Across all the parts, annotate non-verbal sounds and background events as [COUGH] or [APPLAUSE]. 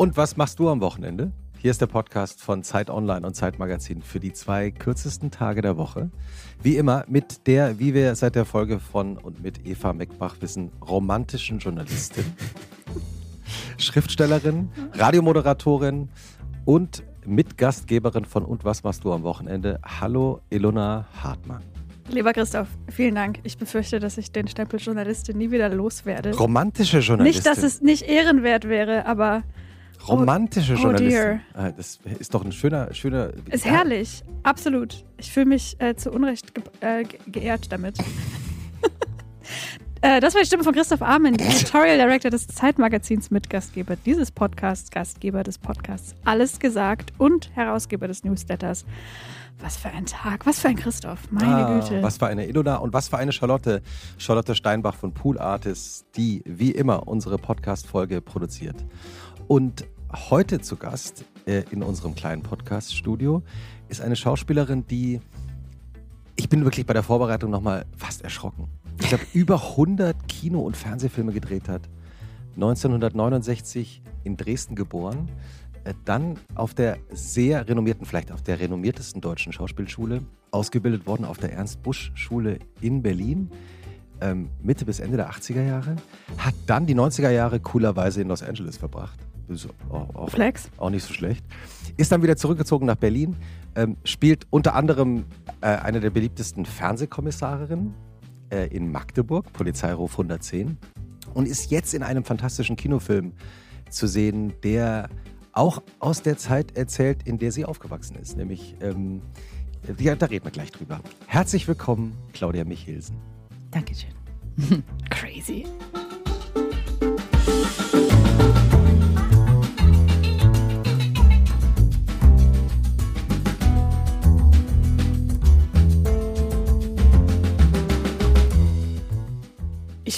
Und was machst du am Wochenende? Hier ist der Podcast von Zeit Online und Zeit Magazin für die zwei kürzesten Tage der Woche. Wie immer mit der, wie wir seit der Folge von und mit Eva Meckbach wissen, romantischen Journalistin, [LAUGHS] Schriftstellerin, Radiomoderatorin und Mitgastgeberin von Und was machst du am Wochenende? Hallo Ilona Hartmann. Lieber Christoph, vielen Dank. Ich befürchte, dass ich den Stempel Journalistin nie wieder loswerde. Romantische Journalistin. Nicht, dass es nicht ehrenwert wäre, aber Romantische Oh, oh Journalistin. dear. Ah, das ist doch ein schöner, schöner. ist Ja, herrlich. Absolut. Ich fühle mich äh, zu Unrecht ge äh, ge geehrt damit. [LAUGHS] äh, das war die Stimme von Christoph Armin, Editorial Director des Zeitmagazins, Mitgastgeber dieses Podcasts, Gastgeber des Podcasts Alles gesagt und Herausgeber des Newsletters. Was für ein Tag, was für ein Christoph, meine Ah, Güte. Was für eine Ilona und was für eine Charlotte. Charlotte Steinbach von Pool Artists, die wie immer unsere Podcast-Folge produziert. Und heute zu Gast äh, in unserem kleinen Podcast-Studio ist eine Schauspielerin, die. Ich bin wirklich bei der Vorbereitung nochmal fast erschrocken. Ich glaube, [LAUGHS] über 100 Kino- und Fernsehfilme gedreht hat. 1969 in Dresden geboren. Äh, Dann auf der sehr renommierten, vielleicht auf der renommiertesten deutschen Schauspielschule, ausgebildet worden auf der Ernst-Busch-Schule in Berlin, ähm, Mitte bis Ende der 80er Jahre. Hat dann die 90er Jahre coolerweise in Los Angeles verbracht. Auch, auch, Flex. auch nicht so schlecht. Ist dann wieder zurückgezogen nach Berlin, ähm, spielt unter anderem äh, eine der beliebtesten Fernsehkommissarinnen äh, in Magdeburg, Polizeiruf 110, und ist jetzt in einem fantastischen Kinofilm zu sehen, der auch aus der Zeit erzählt, in der sie aufgewachsen ist, nämlich, ähm, ja, da reden wir gleich drüber. Herzlich willkommen, Claudia Michelsen. Dankeschön. [LAUGHS] Crazy.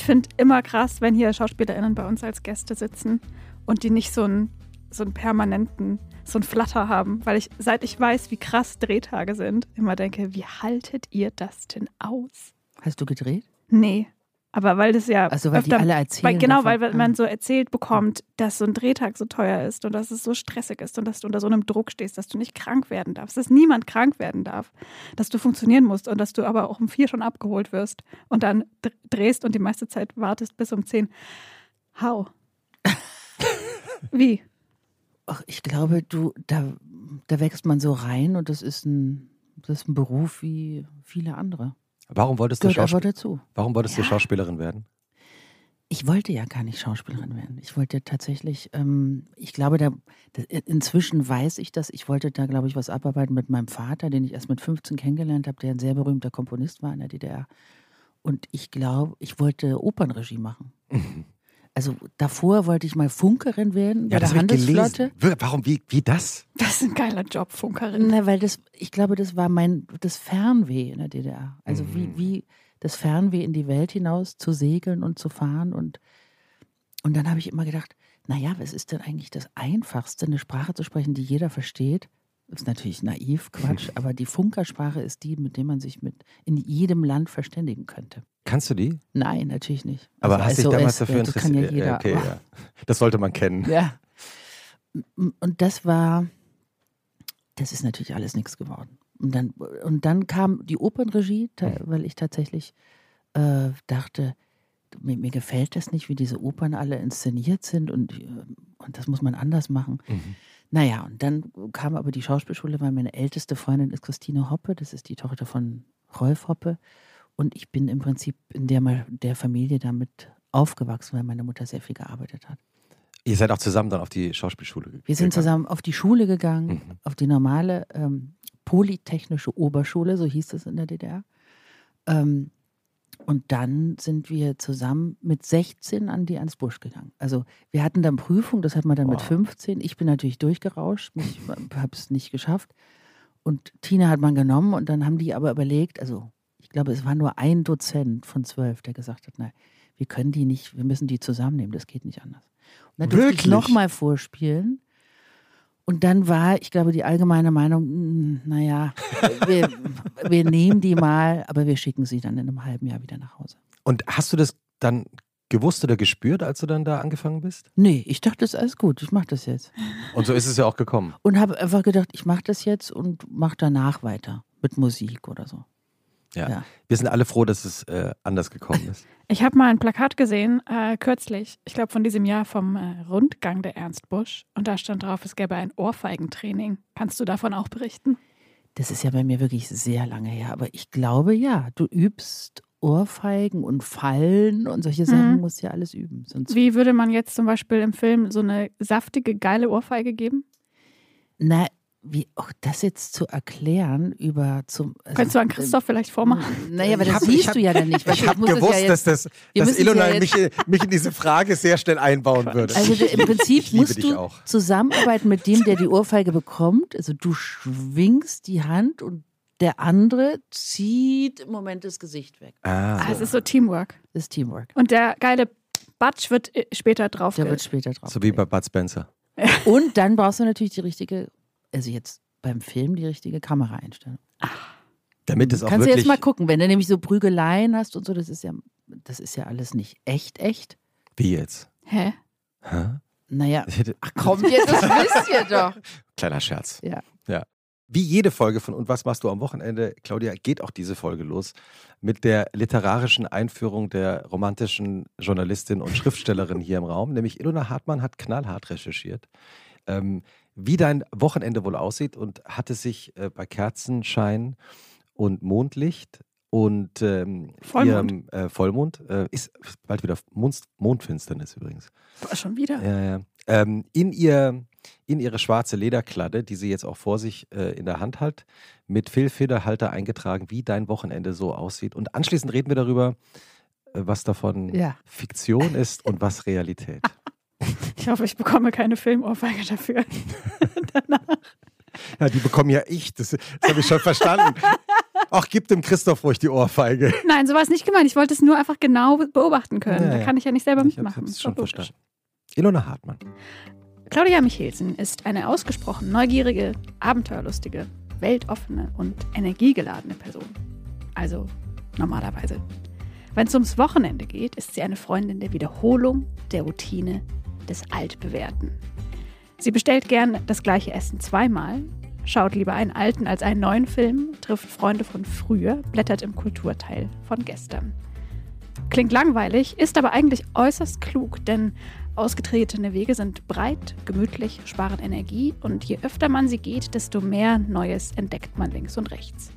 Ich finde immer krass, wenn hier SchauspielerInnen bei uns als Gäste sitzen und die nicht so einen, so einen permanenten, so einen Flatter haben, weil ich, seit ich weiß, wie krass Drehtage sind, immer denke, wie haltet ihr das denn aus? Hast du gedreht? Nee. Aber weil das ja. Also, weil die öfter- alle erzählen Weil, genau, davon. weil man Ah. so erzählt bekommt, dass so ein Drehtag so teuer ist und dass es so stressig ist und dass du unter so einem Druck stehst, dass du nicht krank werden darfst, dass niemand krank werden darf, dass du funktionieren musst und dass du aber auch um vier schon abgeholt wirst und dann dr- drehst und die meiste Zeit wartest bis um zehn. How? Wie? Ach, ich glaube, du, da, da wächst man so rein und das ist ein, das ist ein Beruf wie viele andere. Warum wolltest du, Schauspiel. Warum wolltest du Ja. Schauspielerin werden? Ich wollte ja gar nicht Schauspielerin werden. Ich wollte tatsächlich, ähm, ich glaube, da, inzwischen weiß ich das. Ich wollte da, glaube ich, was abarbeiten mit meinem Vater, den ich erst mit 15 kennengelernt habe, der ein sehr berühmter Komponist war in der DDR. Und ich glaube, ich wollte Opernregie machen. [LAUGHS] Also davor wollte ich mal Funkerin werden bei der Handelsflotte. Warum, wie, wie das? Das ist ein geiler Job, Funkerin. Na, weil das, ich glaube, das war mein, das Fernweh in der DDR. Also wie, Mhm. wie das Fernweh in die Welt hinaus zu segeln und zu fahren. Und, und dann habe ich immer gedacht, naja, was ist denn eigentlich das Einfachste, eine Sprache zu sprechen, die jeder versteht? Das ist natürlich naiv, Quatsch, [LAUGHS] aber die Funkersprache ist die, mit der man sich mit in jedem Land verständigen könnte. Kannst du die? Nein, natürlich nicht. Aber Also hast dich SOS, damals dafür Das kann ja interessiert? jeder. okay, ja. Das sollte man kennen. [LAUGHS] ja. Und das war, das ist natürlich alles nichts geworden. Und dann, und dann kam die Opernregie, ta- weil ich tatsächlich äh, dachte, mir, mir gefällt das nicht, wie diese Opern alle inszeniert sind und, äh, und das muss man anders machen. Mhm. Naja, und dann kam aber die Schauspielschule, weil meine älteste Freundin ist Christine Hoppe, das ist die Tochter von Rolf Hoppe. Und ich bin im Prinzip in der, der Familie damit aufgewachsen, weil meine Mutter sehr viel gearbeitet hat. Ihr seid auch zusammen dann auf die Schauspielschule gegangen. Wir sind zusammen auf die Schule gegangen, Mhm. auf die normale ähm, Polytechnische Oberschule, so hieß es in der DDR. Ähm, und dann sind wir zusammen mit 16 an die Ernst Busch gegangen. Also wir hatten dann Prüfung, das hat man dann mit Wow. 15. Ich bin natürlich durchgerauscht, ich habe es nicht geschafft. Und Tina hat man genommen und dann haben die aber überlegt, also ich glaube, es war nur ein Dozent von zwölf, der gesagt hat, nein, wir können die nicht, wir müssen die zusammennehmen, das geht nicht anders. Und dann durfte ich nochmal vorspielen. Und dann war, ich glaube, die allgemeine Meinung, hm, naja, wir, wir nehmen die mal, aber wir schicken sie dann in einem halben Jahr wieder nach Hause. Und hast du das dann gewusst oder gespürt, als du dann da angefangen bist? Nee, ich dachte, das ist alles gut, ich mache das jetzt. Und so ist es ja auch gekommen. Und habe einfach gedacht, ich mache das jetzt und mache danach weiter mit Musik oder so. Ja. Ja. Wir sind alle froh, dass es äh, anders gekommen ist. [LAUGHS] Ich habe mal ein Plakat gesehen, äh, kürzlich, ich glaube von diesem Jahr vom äh, Rundgang der Ernst Busch. Und da stand drauf, es gäbe ein Ohrfeigentraining. Kannst du davon auch berichten? Das ist ja bei mir wirklich sehr lange her, aber ich glaube ja, du übst Ohrfeigen und Fallen und solche Sachen Mhm. musst du ja alles üben. Sonst, Wie würde man jetzt zum Beispiel im Film so eine saftige, geile Ohrfeige geben? na, wie auch das jetzt zu erklären über zum. Also, Könntest du an Christoph vielleicht vormachen? Naja, aber das hab- siehst hab- du ja dann nicht. weil [LAUGHS] Ich habe gewusst, ja jetzt, dass, das, dass Ilona ja mich, mich in diese Frage sehr schnell einbauen [LAUGHS] würde. Also du, im Prinzip musst du auch. zusammenarbeiten mit dem, der die Ohrfeige bekommt. Also du schwingst die Hand und der andere zieht im Moment das Gesicht weg. ah, Ah, es ist so Teamwork. Das ist Teamwork. Und der geile Batsch wird äh, später drauf. Der wird später drauf. so wie bei Bud Spencer. Und dann brauchst du natürlich die richtige, also jetzt beim Film die richtige Kameraeinstellung. Damit es auch Kannst du jetzt mal gucken, wenn du nämlich so Prügeleien hast und so, das ist ja, das ist ja alles nicht echt, echt. wie jetzt? Hä? Hä? Naja, hätte, kommt jetzt, das wisst ihr doch. [LAUGHS] kleiner Scherz. Ja. ja. Wie jede Folge von Und was machst du am Wochenende, Claudia, geht auch diese Folge los mit der literarischen Einführung der romantischen Journalistin und Schriftstellerin hier im Raum. Nämlich Ilona Hartmann hat knallhart recherchiert, ähm, wie dein Wochenende wohl aussieht und hat es sich äh, bei Kerzenschein und Mondlicht und ähm, Vollmond. ihrem äh, Vollmond, äh, ist bald wieder Mond, Mondfinsternis übrigens. Boah, schon wieder. Ja, ja. Ähm, in, ihr, in ihre schwarze Lederkladde, die sie jetzt auch vor sich äh, in der Hand hat, mit Füllfederhalter eingetragen, wie dein Wochenende so aussieht. Und anschließend reden wir darüber, äh, was davon Ja. Fiktion ist und was Realität. [LAUGHS] Ich hoffe, ich bekomme keine Filmohrfeige dafür. [LAUGHS] Ja, die bekomme ja ich, das, das habe ich schon verstanden. Ach, gib dem Christoph ruhig die Ohrfeige. Nein, so war es nicht gemeint. Ich wollte es nur einfach genau beobachten können. Ja, da kann ich ja nicht selber Ich mitmachen. habe es Ist schon verstanden. Ilona Hartmann. Claudia Michelsen ist eine ausgesprochen neugierige, abenteuerlustige, weltoffene und energiegeladene Person. Also normalerweise. Wenn es ums Wochenende geht, ist sie eine Freundin der Wiederholung, der Routine, des Altbewährten. Sie bestellt gern das gleiche Essen zweimal, schaut lieber einen alten als einen neuen Film, trifft Freunde von früher, blättert im Kulturteil von gestern. Klingt langweilig, ist aber eigentlich äußerst klug, denn ausgetretene Wege sind breit, gemütlich, sparen Energie und je öfter man sie geht, desto mehr Neues entdeckt man links und rechts.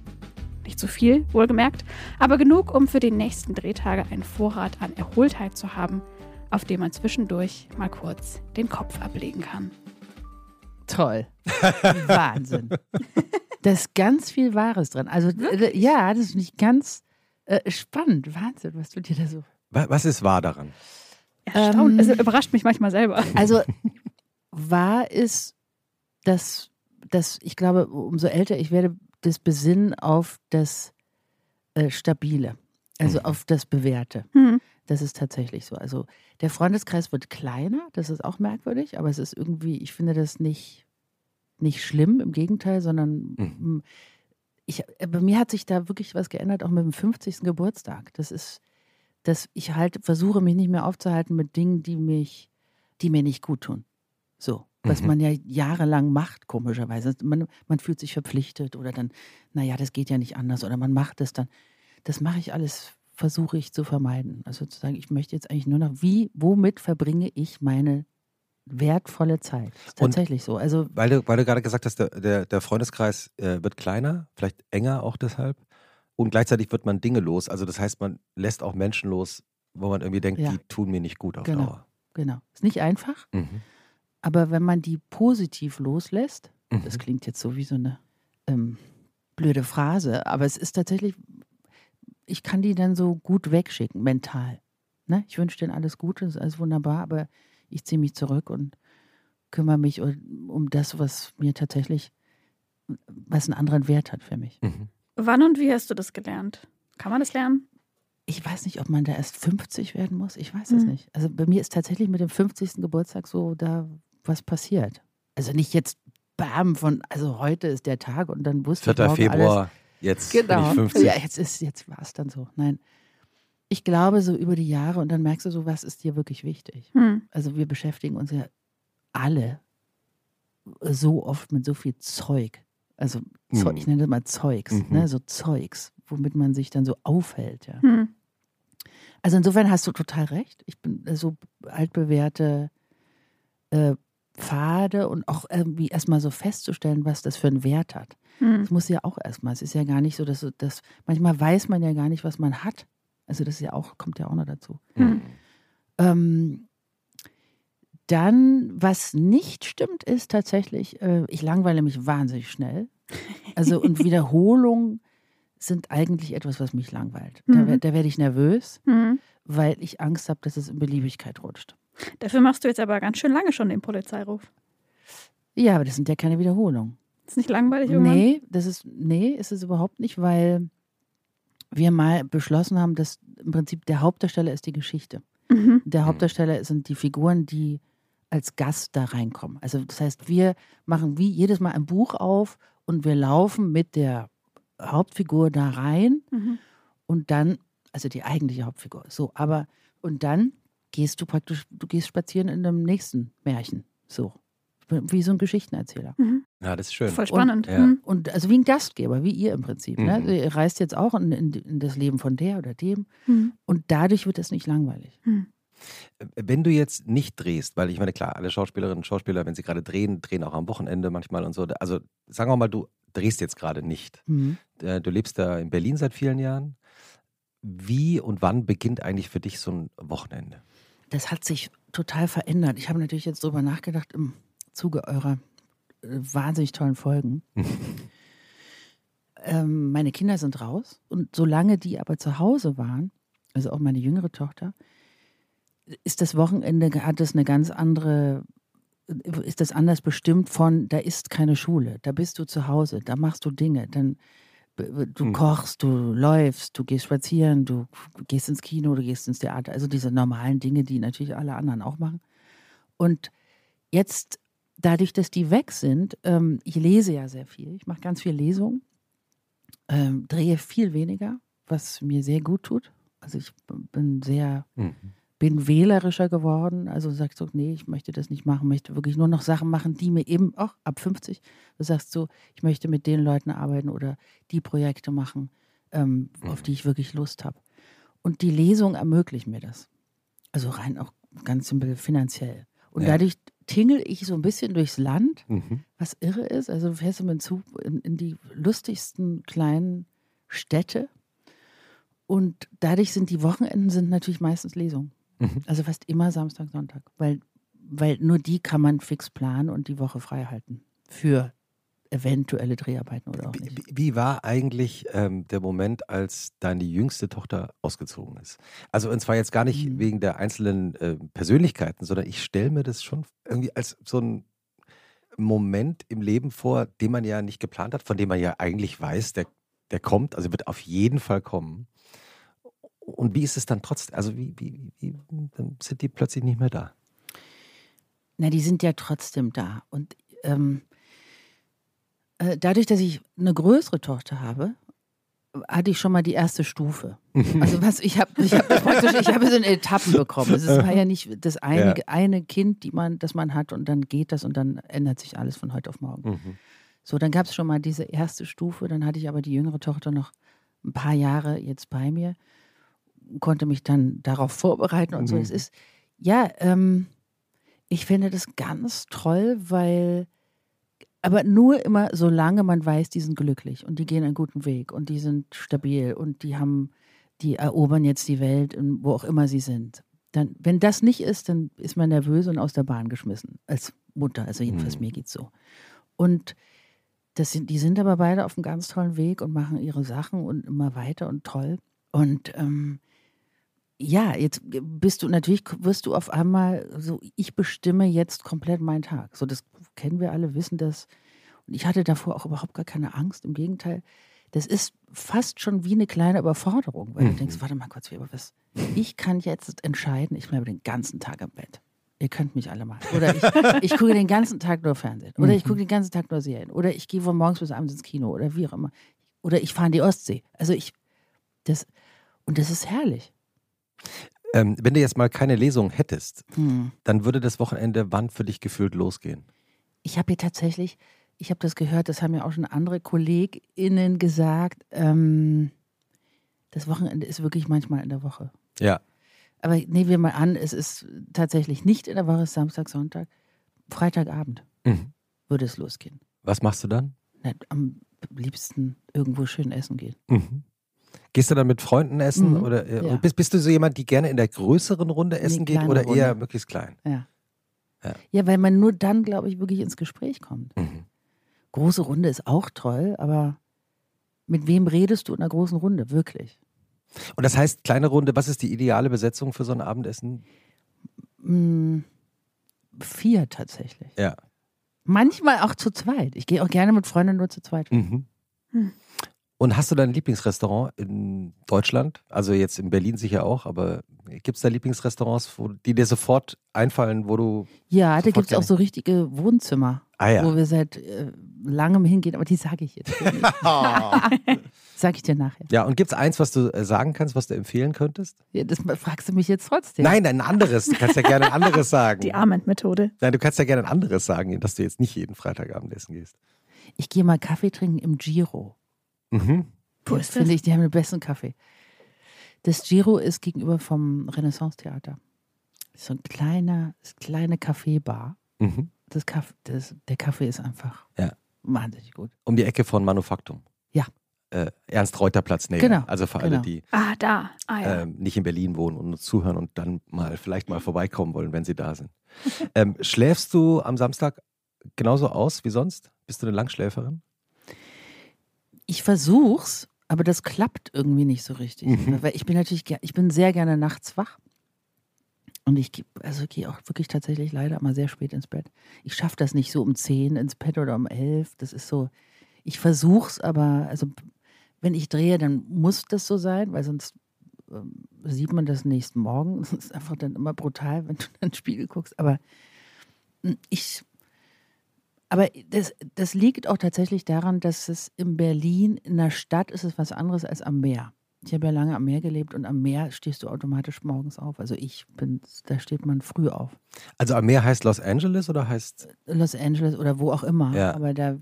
Nicht zu viel, wohlgemerkt, aber genug, um für die nächsten Drehtage einen Vorrat an Erholtheit zu haben, auf dem man zwischendurch mal kurz den Kopf ablegen kann. Toll. [LAUGHS] Wahnsinn. Da ist ganz viel Wahres dran. Also, äh, ja, das ist nicht ganz äh, spannend. Wahnsinn, was du dir da so. Wa- Was ist wahr daran? Erstaunt, Ähm, also überrascht mich manchmal selber. Also, wahr ist, dass, dass ich glaube, umso älter ich werde, das Besinnen auf das äh, Stabile, also Mhm. auf das Bewährte. Hm. Das ist tatsächlich so. Also der Freundeskreis wird kleiner, das ist auch merkwürdig, aber es ist irgendwie, ich finde das nicht, nicht schlimm, im Gegenteil, sondern Mhm. ich, äh, bei mir hat sich da wirklich was geändert, auch mit dem 50. Geburtstag. Das ist, dass ich halt versuche, mich nicht mehr aufzuhalten mit Dingen, die mich, die mir nicht gut tun. So. Was Mhm. man ja jahrelang macht, komischerweise. Man, man fühlt sich verpflichtet oder dann, naja, das geht ja nicht anders oder man macht es dann. Das mache ich alles, versuche ich zu vermeiden. Also zu sagen, ich möchte jetzt eigentlich nur noch, wie, womit verbringe ich meine wertvolle Zeit? Ist Und- tatsächlich so. Also Weil du, weil du gerade gesagt hast, der, der, der Freundeskreis äh, wird kleiner, vielleicht enger auch deshalb. Und gleichzeitig wird man Dinge los. Also das heißt, man lässt auch Menschen los, wo man irgendwie denkt, Ja. die tun mir nicht gut auf Genau. Dauer. genau. Ist nicht einfach, Mhm. aber wenn man die positiv loslässt, Mhm. das klingt jetzt so wie so eine ähm, blöde Phrase, aber es ist tatsächlich, ich kann die dann so gut wegschicken, mental. Ne? Ich wünsche denen alles Gute, ist alles wunderbar, aber ich ziehe mich zurück und kümmere mich um, um das, was mir tatsächlich, was einen anderen Wert hat für mich. Mhm. Wann und wie hast du das gelernt? Kann man das lernen? Ich weiß nicht, ob man da erst 50 werden muss. Ich weiß es Mhm. nicht. Also bei mir ist tatsächlich mit dem 50. Geburtstag so da was passiert. Also nicht jetzt bam von, also heute ist der Tag und dann wusste 4. ich morgen alles. Jetzt Genau. bin ich 50. Ja, jetzt ist, jetzt war es dann so. Nein. ich glaube, so über die Jahre und dann merkst du so, was ist dir wirklich wichtig. Hm. Also wir beschäftigen uns ja alle so oft mit so viel Zeug. Also Zeug, Mhm. ich nenne das mal Zeugs, Mhm. ne? so Zeugs, womit man sich dann so aufhält. Ja. Hm. Also insofern hast du total recht. Ich bin so altbewährte äh, Pfade und auch irgendwie erstmal so festzustellen, was das für einen Wert hat. Hm. Das muss ja auch erstmal. Es ist ja gar nicht so, dass, dass manchmal weiß man ja gar nicht, was man hat. Also das ist ja auch, kommt ja auch noch dazu. Hm. Ähm, dann, was nicht stimmt, ist tatsächlich, äh, ich langweile mich wahnsinnig schnell. Also und [LAUGHS] Wiederholungen sind eigentlich etwas, was mich langweilt. Da, Mhm. wer- da werde ich nervös, Hm. weil ich Angst habe, dass es in Beliebigkeit rutscht. Dafür machst du jetzt aber ganz schön lange schon den Polizeiruf. Ja, aber das sind ja keine Wiederholungen. Ist nicht langweilig irgendwann? Nee, das ist, nee, ist es überhaupt nicht, weil wir mal beschlossen haben, dass im Prinzip der Hauptdarsteller ist die Geschichte. Mhm. Der Hauptdarsteller sind die Figuren, die als Gast da reinkommen. Also das heißt, wir machen wie jedes Mal ein Buch auf und wir laufen mit der Hauptfigur da rein Mhm. und dann, also die eigentliche Hauptfigur, so, aber und dann gehst du praktisch, du gehst spazieren in einem nächsten Märchen, so. Wie so ein Geschichtenerzähler. Mhm. Ja, das ist schön. Voll spannend. ja. Hm. Und also wie ein Gastgeber, wie ihr im Prinzip. Ne? Mhm. Ihr reist jetzt auch in, in, in das Leben von der oder dem Hm. und dadurch wird es nicht langweilig. Hm. Wenn du jetzt nicht drehst, weil ich meine, klar, alle Schauspielerinnen und Schauspieler, wenn sie gerade drehen, drehen auch am Wochenende manchmal und so. Also sagen wir mal, du drehst jetzt gerade nicht. Mhm. Äh, Du lebst da in Berlin seit vielen Jahren. Wie und wann beginnt eigentlich für dich so ein Wochenende? Das hat sich total verändert. Ich habe natürlich jetzt drüber nachgedacht im Zuge eurer äh, wahnsinnig tollen Folgen. [LAUGHS] ähm, meine Kinder sind raus und solange die aber zu Hause waren, also auch meine jüngere Tochter, ist das Wochenende, hat das eine ganz andere, ist das anders bestimmt von, da ist keine Schule, da bist du zu Hause, da machst du Dinge, dann du Hm. kochst, du läufst, du gehst spazieren, du gehst ins Kino, du gehst ins Theater, also diese normalen Dinge, die natürlich alle anderen auch machen. Und jetzt, dadurch, dass die weg sind, ähm, ich lese ja sehr viel, ich mache ganz viel Lesung, ähm, drehe viel weniger, was mir sehr gut tut. Also ich bin sehr Mhm. Bin wählerischer geworden. Also sagst du, nee, ich möchte das nicht machen, möchte wirklich nur noch Sachen machen, die mir eben auch ab 50, du sagst so, ich möchte mit den Leuten arbeiten oder die Projekte machen, ähm, auf die ich wirklich Lust habe. Und die Lesung ermöglicht mir das. Also rein auch ganz simpel finanziell. Und Ja. dadurch tingel ich so ein bisschen durchs Land, Mhm. was irre ist. Also du fährst mit dem Zug in, in die lustigsten kleinen Städte. Und dadurch sind die Wochenenden sind natürlich meistens Lesungen. Mhm. Also fast immer Samstag, Sonntag. Weil, weil nur die kann man fix planen und die Woche frei halten. Für eventuelle Dreharbeiten oder auch Wie, nicht. wie- wie war eigentlich ähm, der Moment, als deine jüngste Tochter ausgezogen ist? Also und zwar jetzt gar nicht Mhm. wegen der einzelnen äh, Persönlichkeiten, sondern ich stelle mir das schon irgendwie als so ein Moment im Leben vor, den man ja nicht geplant hat, von dem man ja eigentlich weiß, der, der kommt, also wird auf jeden Fall kommen. Und wie ist es dann trotzdem? Also wie, wie, wie, dann sind die plötzlich nicht mehr da. Na, die sind ja trotzdem da. Und ähm, äh, dadurch, dass ich eine größere Tochter habe, hatte ich schon mal die erste Stufe. [LAUGHS] Also was ich habe, ich habe praktisch, ich habe so in Etappen bekommen. Es war ja nicht das eine, Ja. eine Kind, die man, das man hat und dann geht das und dann ändert sich alles von heute auf morgen. Mhm. So, dann gab es schon mal diese erste Stufe, dann hatte ich aber die jüngere Tochter noch ein paar Jahre jetzt bei mir, konnte mich dann darauf vorbereiten und so. Mhm. Es ist, ja, ähm, ich finde das ganz toll, weil, aber nur immer, solange man weiß, die sind glücklich und die gehen einen guten Weg und die sind stabil und die haben, die erobern jetzt die Welt, in- wo auch immer sie sind. Dann, wenn das nicht ist, dann ist man nervös und aus der Bahn geschmissen. Als Mutter, also jedenfalls Mhm. mir geht's so. Und das sind, die sind aber beide auf einem ganz tollen Weg und machen ihre Sachen und immer weiter und toll. Und ähm, ja, jetzt bist du natürlich, wirst du auf einmal so, ich bestimme jetzt komplett meinen Tag. So, das kennen wir alle, wissen das. Und ich hatte davor auch überhaupt gar keine Angst. Im Gegenteil, das ist fast schon wie eine kleine Überforderung, weil Mhm. du denkst, warte mal kurz, Weber, was? Ich kann jetzt entscheiden, ich bleibe den ganzen Tag im Bett. Ihr könnt mich alle mal. Oder ich, ich gucke den ganzen Tag nur Fernsehen. Oder ich gucke den ganzen Tag nur Serien. Oder ich gehe von morgens bis abends ins Kino. Oder wie auch immer. Oder ich fahre in die Ostsee. Also ich, das, und das ist herrlich. Ähm, wenn du jetzt mal keine Lesung hättest, Hm. dann würde das Wochenende wann für dich gefühlt losgehen? Ich habe hier tatsächlich, ich habe das gehört, das haben ja auch schon andere KollegInnen gesagt, ähm, das Wochenende ist wirklich manchmal in der Woche. Ja. Aber nehmen wir mal an, es ist tatsächlich nicht in der Woche, es ist Samstag, Sonntag. Freitagabend Mhm. würde es losgehen. Was machst du dann? Na, am liebsten irgendwo schön essen gehen. Mhm. Gehst du dann mit Freunden essen? Mhm, Oder äh, ja. bist, bist du so jemand, die gerne in der größeren Runde essen geht kleine oder eher Runde. möglichst klein? Ja. Ja. Ja, weil man nur dann, glaube ich, wirklich ins Gespräch kommt. Mhm. Große Runde ist auch toll, aber mit wem redest du in einer großen Runde? Wirklich? Und das heißt, kleine Runde, was ist die ideale Besetzung für so ein Abendessen? Hm, vier tatsächlich. Ja. Manchmal auch zu zweit. Ich gehe auch gerne mit Freunden nur zu zweit. Mhm. Hm. Und hast du dein Lieblingsrestaurant in Deutschland? Also jetzt in Berlin sicher auch, aber gibt es da Lieblingsrestaurants, wo, die dir sofort einfallen, wo du. Ja, da gibt es auch so richtige Wohnzimmer, Ah ja. wo wir seit äh, langem hingehen, aber die sage ich jetzt hier nicht. [LAUGHS] Sag ich dir nachher. ja, und gibt es eins, was du äh, sagen kannst, was du empfehlen könntest? Ja, das fragst du mich jetzt trotzdem. Nein, ein anderes. Du kannst ja gerne ein anderes sagen. Die Armand-Methode. Nein, du kannst ja gerne ein anderes sagen, dass du jetzt nicht jeden Freitagabend essen gehst. Ich gehe mal Kaffee trinken im Giro. Mhm. Wo Das ist das? Finde ich, die haben den besten Kaffee. Das Giro ist gegenüber vom Renaissance-Theater. So ein kleiner, kleine Kaffeebar. Mhm. Das Kaff, das, der Kaffee ist einfach Ja. wahnsinnig gut. Um die Ecke von Manufaktum. Ja. Äh, Ernst-Reuter-Platz, nee. Genau, Also für alle, genau. die Ah, da. Ah, ja. ähm, nicht in Berlin wohnen und uns zuhören und dann mal vielleicht mal vorbeikommen wollen, wenn sie da sind. [LAUGHS] ähm, schläfst du am Samstag genauso aus wie sonst? Bist du eine Langschläferin? Ich versuch's, aber das klappt irgendwie nicht so richtig. Mhm. Weil ich bin natürlich, ich bin sehr gerne nachts wach. Und ich geh- also gehe auch wirklich tatsächlich leider mal sehr spät ins Bett. Ich schaffe das nicht so um 10 ins Bett oder um 11. Das ist so, ich versuch's, aber also wenn ich drehe, dann muss das so sein, weil sonst ähm, sieht man das nächsten Morgen. [LAUGHS] Das ist einfach dann immer brutal, wenn du in den Spiegel guckst. Aber mm, ich, aber das, das liegt auch tatsächlich daran, dass es in Berlin, in der Stadt, ist es was anderes als am Meer. Ich habe ja lange am Meer gelebt und am Meer stehst du automatisch morgens auf. Also ich bin, da steht man früh auf. Also am Meer heißt Los Angeles oder heißt. Los Angeles oder wo auch immer. Ja. Aber da,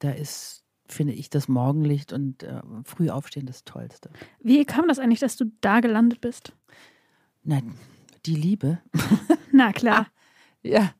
da ist, finde ich, das Morgenlicht und äh, früh aufstehen das Tollste. Wie kam das eigentlich, dass du da gelandet bist? Nein, die Liebe. [LAUGHS] Na klar. [LAUGHS] Ja.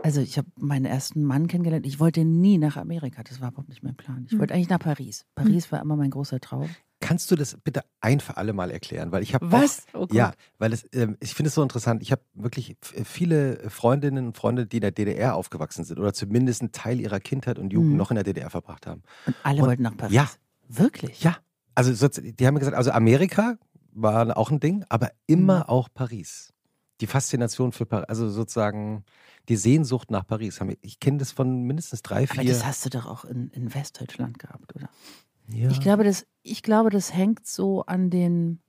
Also ich habe meinen ersten Mann kennengelernt. Ich wollte nie nach Amerika. Das war überhaupt nicht mein Plan. Ich Hm. wollte eigentlich nach Paris. Paris war immer mein großer Traum. Kannst du das bitte ein für alle Mal erklären? Weil ich habe Was? Auch, Oh ja, weil es, ähm, ich finde es so interessant. Ich habe wirklich f- viele Freundinnen und Freunde, die in der DDR aufgewachsen sind oder zumindest einen Teil ihrer Kindheit und Jugend Mhm. noch in der DDR verbracht haben. Und alle Und- wollten nach Paris. ja. Wirklich? Ja, also so, die haben mir gesagt, also Amerika war auch ein Ding, aber immer Mhm. auch Paris. Die Faszination für Paris, also sozusagen die Sehnsucht nach Paris. Ich kenne das von mindestens drei, Aber vier. das hast du doch auch in, in Westdeutschland gehabt, oder? ja. Ich glaube, das, ich glaube, das hängt so an den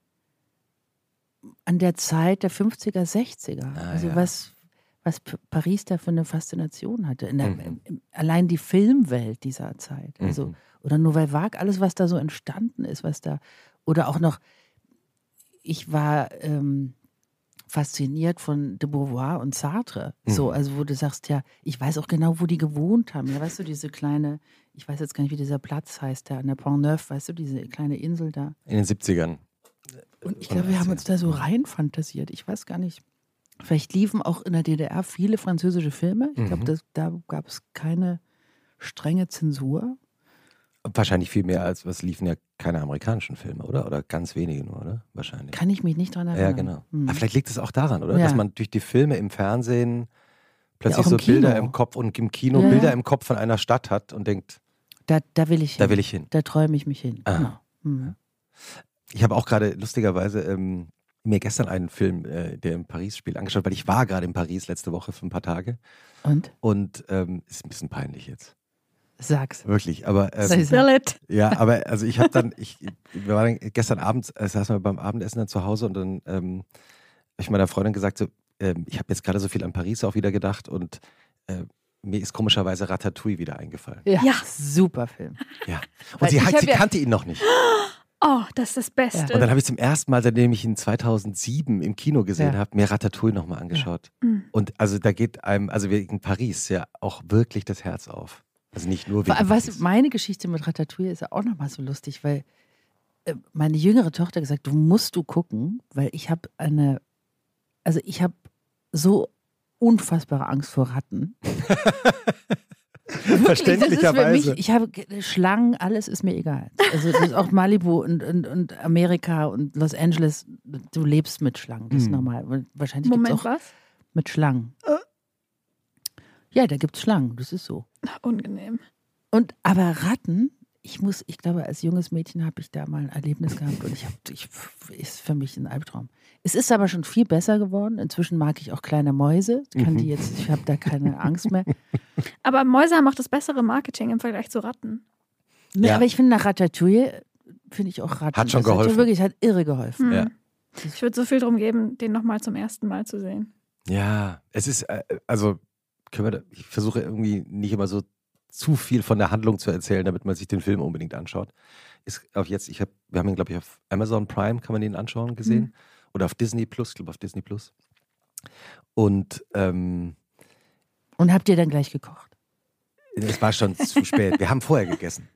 an der Zeit der 50er, 60er. Ah, also ja. was, was Paris da für eine Faszination hatte. Der, Mhm. im, allein die Filmwelt dieser Zeit. Also, Mhm. Oder Nouvelle Vague, alles, was da so entstanden ist, was da. Oder auch noch, ich war ähm, fasziniert von de Beauvoir und Sartre. So, Mhm. also wo du sagst, ja, ich weiß auch genau, wo die gewohnt haben. Ja, weißt du, diese kleine, ich weiß jetzt gar nicht, wie dieser Platz heißt, da an der Pont Neuf, weißt du, diese kleine Insel da. in den 70ern. Und ich glaube, wir haben uns da so rein fantasiert. Ich weiß gar nicht. Vielleicht liefen auch in der DDR viele französische Filme. Ich glaube, Mhm. da gab es keine strenge Zensur. Wahrscheinlich viel mehr als, was liefen ja keine amerikanischen Filme, oder? Oder ganz wenige nur, oder? Wahrscheinlich. Kann ich mich nicht dran ja, erinnern. genau. Hm. Aber vielleicht liegt es auch daran, oder? Ja. Dass man durch die Filme im Fernsehen plötzlich so im Bilder Kino. im Kopf und im Kino Ja, Bilder ja. im Kopf von einer Stadt hat und denkt, Da, da will ich hin. da will ich hin. Da träume ich mich hin. Ah. Genau. Hm. Ich habe auch gerade lustigerweise ähm, mir gestern einen Film, äh, der in Paris spielt, angeschaut, weil ich war gerade in Paris letzte Woche für ein paar Tage Und? und ähm, ist ein bisschen peinlich jetzt. Sag's. Wirklich, aber ähm, it. ja, aber also ich habe dann, ich, wir waren gestern Abend, äh, saßen wir beim Abendessen dann zu Hause und dann ähm, habe ich meiner Freundin gesagt, so, ähm, ich habe jetzt gerade so viel an Paris auch wieder gedacht und äh, mir ist komischerweise Ratatouille wieder eingefallen. Ja. Ja. Super Film. Ja. Und Weil sie, sie ja- kannte ihn noch nicht. Oh, das ist das Beste. Und dann habe ich zum ersten Mal, seitdem ich ihn 2007 im Kino gesehen Ja. habe, mir Ratatouille nochmal angeschaut. Mhm. Und also da geht einem, also wegen Paris ja auch wirklich das Herz auf. Also nicht nur wegen du, meine Geschichte mit Ratatouille ist ja auch nochmal so lustig, weil äh, meine jüngere Tochter gesagt, du musst du gucken, weil ich habe eine, also ich habe so unfassbare Angst vor Ratten. [LAUGHS] Das ist für Verständlicherweise. mich, ich habe ge- Schlangen, alles ist mir egal. Also das ist auch [LAUGHS] Malibu und, und, und Amerika und Los Angeles, du lebst mit Schlangen, das ist Hm. normal. Und Wahrscheinlich gibt es Moment, auch was? mit Schlangen. Ja, da gibt es Schlangen, das ist so. Unangenehm. Und aber Ratten, ich muss, ich glaube, als junges Mädchen habe ich da mal ein Erlebnis gehabt und ich habe, ich, ist für mich ein Albtraum. Es ist aber schon viel besser geworden. Inzwischen mag ich auch kleine Mäuse. Ich kann die Mhm. jetzt, ich habe da keine Angst mehr. [LAUGHS] Aber Mäuse haben auch das bessere Marketing im Vergleich zu Ratten. Ja. Aber ich finde nach Ratatouille finde ich auch Ratten. Hat schon das Hat geholfen. ja wirklich, hat irre geholfen. Mhm. Ja. Ich würde so viel drum geben, den nochmal zum ersten Mal zu sehen. Ja, es ist, äh, also können wir, da, ich versuche irgendwie nicht immer so zu viel von der Handlung zu erzählen, damit man sich den Film unbedingt anschaut. Ist auch jetzt, ich habe, wir haben ihn, glaube ich, auf Amazon Prime, kann man ihn anschauen, gesehen. Mhm. Oder auf Disney Plus, ich glaube auf Disney Plus. Und ähm, Und habt ihr dann gleich gekocht? es war schon zu [LAUGHS] spät. Wir haben vorher gegessen.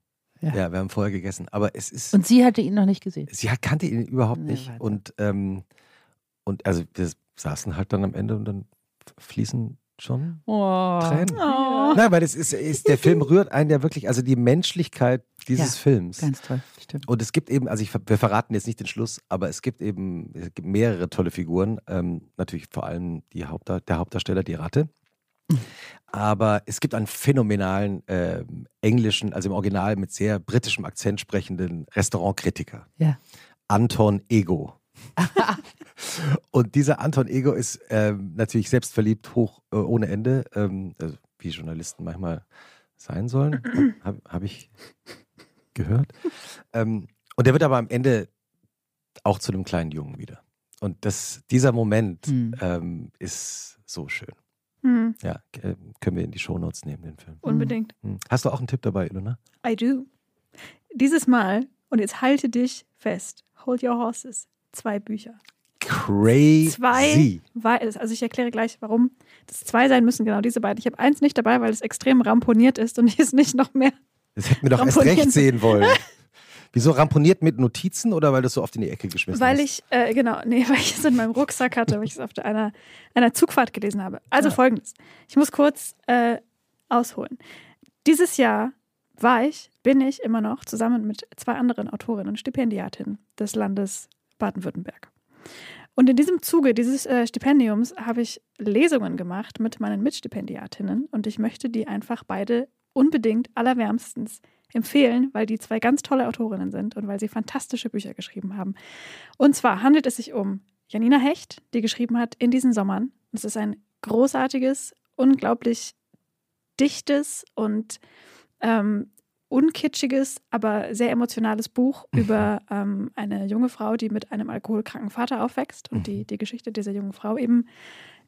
Ja. Ja. wir haben vorher gegessen. Aber es ist, Und sie hatte ihn noch nicht gesehen. sie kannte ihn überhaupt Nee, nicht. warte. Und, ähm, und also wir saßen halt dann am Ende und dann fließen schon Oh. Tränen. Oh. Nein, weil es ist, ist, der Film rührt einen ja wirklich, also die Menschlichkeit dieses Ja, Films. Ganz toll, stimmt. Und es gibt eben, also ich, wir verraten jetzt nicht den Schluss, aber es gibt eben es gibt mehrere tolle Figuren. Ähm, natürlich vor allem die Hauptda der Hauptdarsteller, die Ratte. Aber es gibt einen phänomenalen ähm, englischen, also im Original mit sehr britischem Akzent sprechenden Restaurantkritiker. Ja. Anton Ego. [LAUGHS] Und dieser Anton Ego ist ähm, natürlich selbstverliebt hoch äh, ohne Ende, ähm, also wie Journalisten manchmal sein sollen, [CLEARS THROAT] habe hab ich gehört. Ähm, und der wird aber am Ende auch zu einem kleinen Jungen wieder. Und das, dieser Moment Hm. ähm, ist so schön. Hm, Ja, äh, können wir in die Shownotes nehmen, den Film. unbedingt. Hm. Hast du auch einen Tipp dabei, Ilona? I do. Dieses Mal, und jetzt halte dich fest, hold your horses, zwei Bücher. Crazy. Zwei, weil, also ich erkläre gleich, warum das zwei sein müssen, genau diese beiden. Ich habe eins nicht dabei, weil es extrem ramponiert ist und [LAUGHS] ich es nicht noch mehr. Das hätten wir doch erst recht sehen wollen. [LAUGHS] Wieso ramponiert mit Notizen oder weil du es so oft in die Ecke geschmissen Weil hast? ich, äh, genau, nee, [LAUGHS] weil ich es in meinem Rucksack hatte, weil ich es auf einer, einer Zugfahrt gelesen habe. Also folgendes. Ich muss kurz äh, ausholen. Dieses Jahr war ich, bin ich immer noch zusammen mit zwei anderen Autorinnen und Stipendiatinnen des Landes Baden-Württemberg. Und in diesem Zuge dieses äh, Stipendiums habe ich Lesungen gemacht mit meinen Mitstipendiatinnen und ich möchte die einfach beide unbedingt allerwärmstens empfehlen, weil die zwei ganz tolle Autorinnen sind und weil sie fantastische Bücher geschrieben haben. Und zwar handelt es sich um Janina Hecht, die geschrieben hat In diesen Sommern. Es ist ein großartiges, unglaublich dichtes und ähm, unkitschiges, aber sehr emotionales Buch über ähm, eine junge Frau, die mit einem alkoholkranken Vater aufwächst und die die Geschichte dieser jungen Frau eben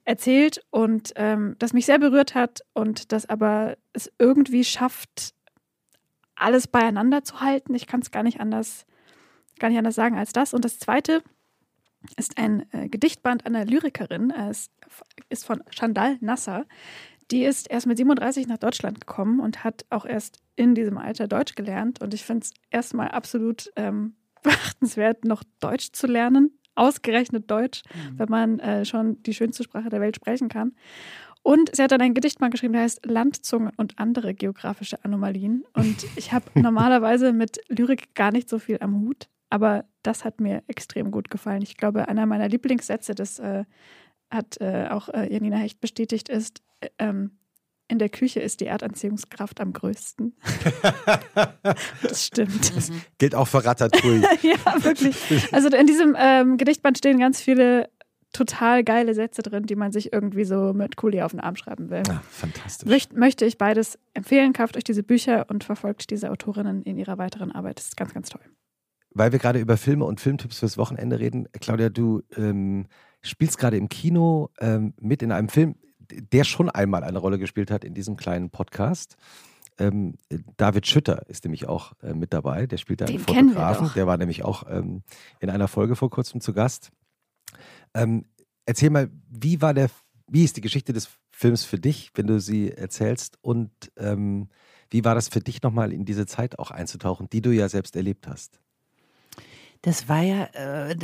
erzählt und ähm, das mich sehr berührt hat und das aber es irgendwie schafft, alles beieinander zu halten. Ich kann es gar nicht anders, gar nicht anders sagen als das. Und das zweite ist ein äh, Gedichtband einer Lyrikerin. Es ist von Chandal Nasser. Die ist erst mit 37 nach Deutschland gekommen und hat auch erst in diesem Alter Deutsch gelernt. Und ich finde es erstmal absolut ähm, [LAUGHS] beachtenswert, noch Deutsch zu lernen. Ausgerechnet Deutsch, wenn man äh, schon die schönste Sprache der Welt sprechen kann. Und sie hat dann ein Gedichtband geschrieben, der heißt Landzungen und andere geografische Anomalien. Und [LAUGHS] ich habe normalerweise mit Lyrik gar nicht so viel am Hut, aber das hat mir extrem gut gefallen. Ich glaube, einer meiner Lieblingssätze, das äh, hat äh, auch äh, Janina Hecht bestätigt, ist, äh, ähm, in der Küche ist die Erdanziehungskraft am größten. [LAUGHS] das stimmt. Gilt auch für Ratatouille. [LAUGHS] ja, wirklich. Also in diesem ähm, Gedichtband stehen ganz viele total geile Sätze drin, die man sich irgendwie so mit Kuli auf den Arm schreiben will. ah, fantastisch. Möcht, möchte ich beides empfehlen. Kauft euch diese Bücher und verfolgt diese Autorinnen in ihrer weiteren Arbeit. Das ist ganz, ganz toll. Weil wir gerade über Filme und Filmtipps fürs Wochenende reden, Claudia, du ähm, spielst gerade im Kino ähm, mit in einem Film, der schon einmal eine Rolle gespielt hat in diesem kleinen Podcast. Ähm, David Schütter ist nämlich auch äh, mit dabei. Der spielt da einen Den wir Fotografen. Der war nämlich auch ähm, in einer Folge vor kurzem zu Gast. Ähm, erzähl mal, wie war der, wie ist die Geschichte des Films für dich, wenn du sie erzählst? Und ähm, wie war das für dich nochmal in diese Zeit auch einzutauchen, die du ja selbst erlebt hast? Das war ja, äh,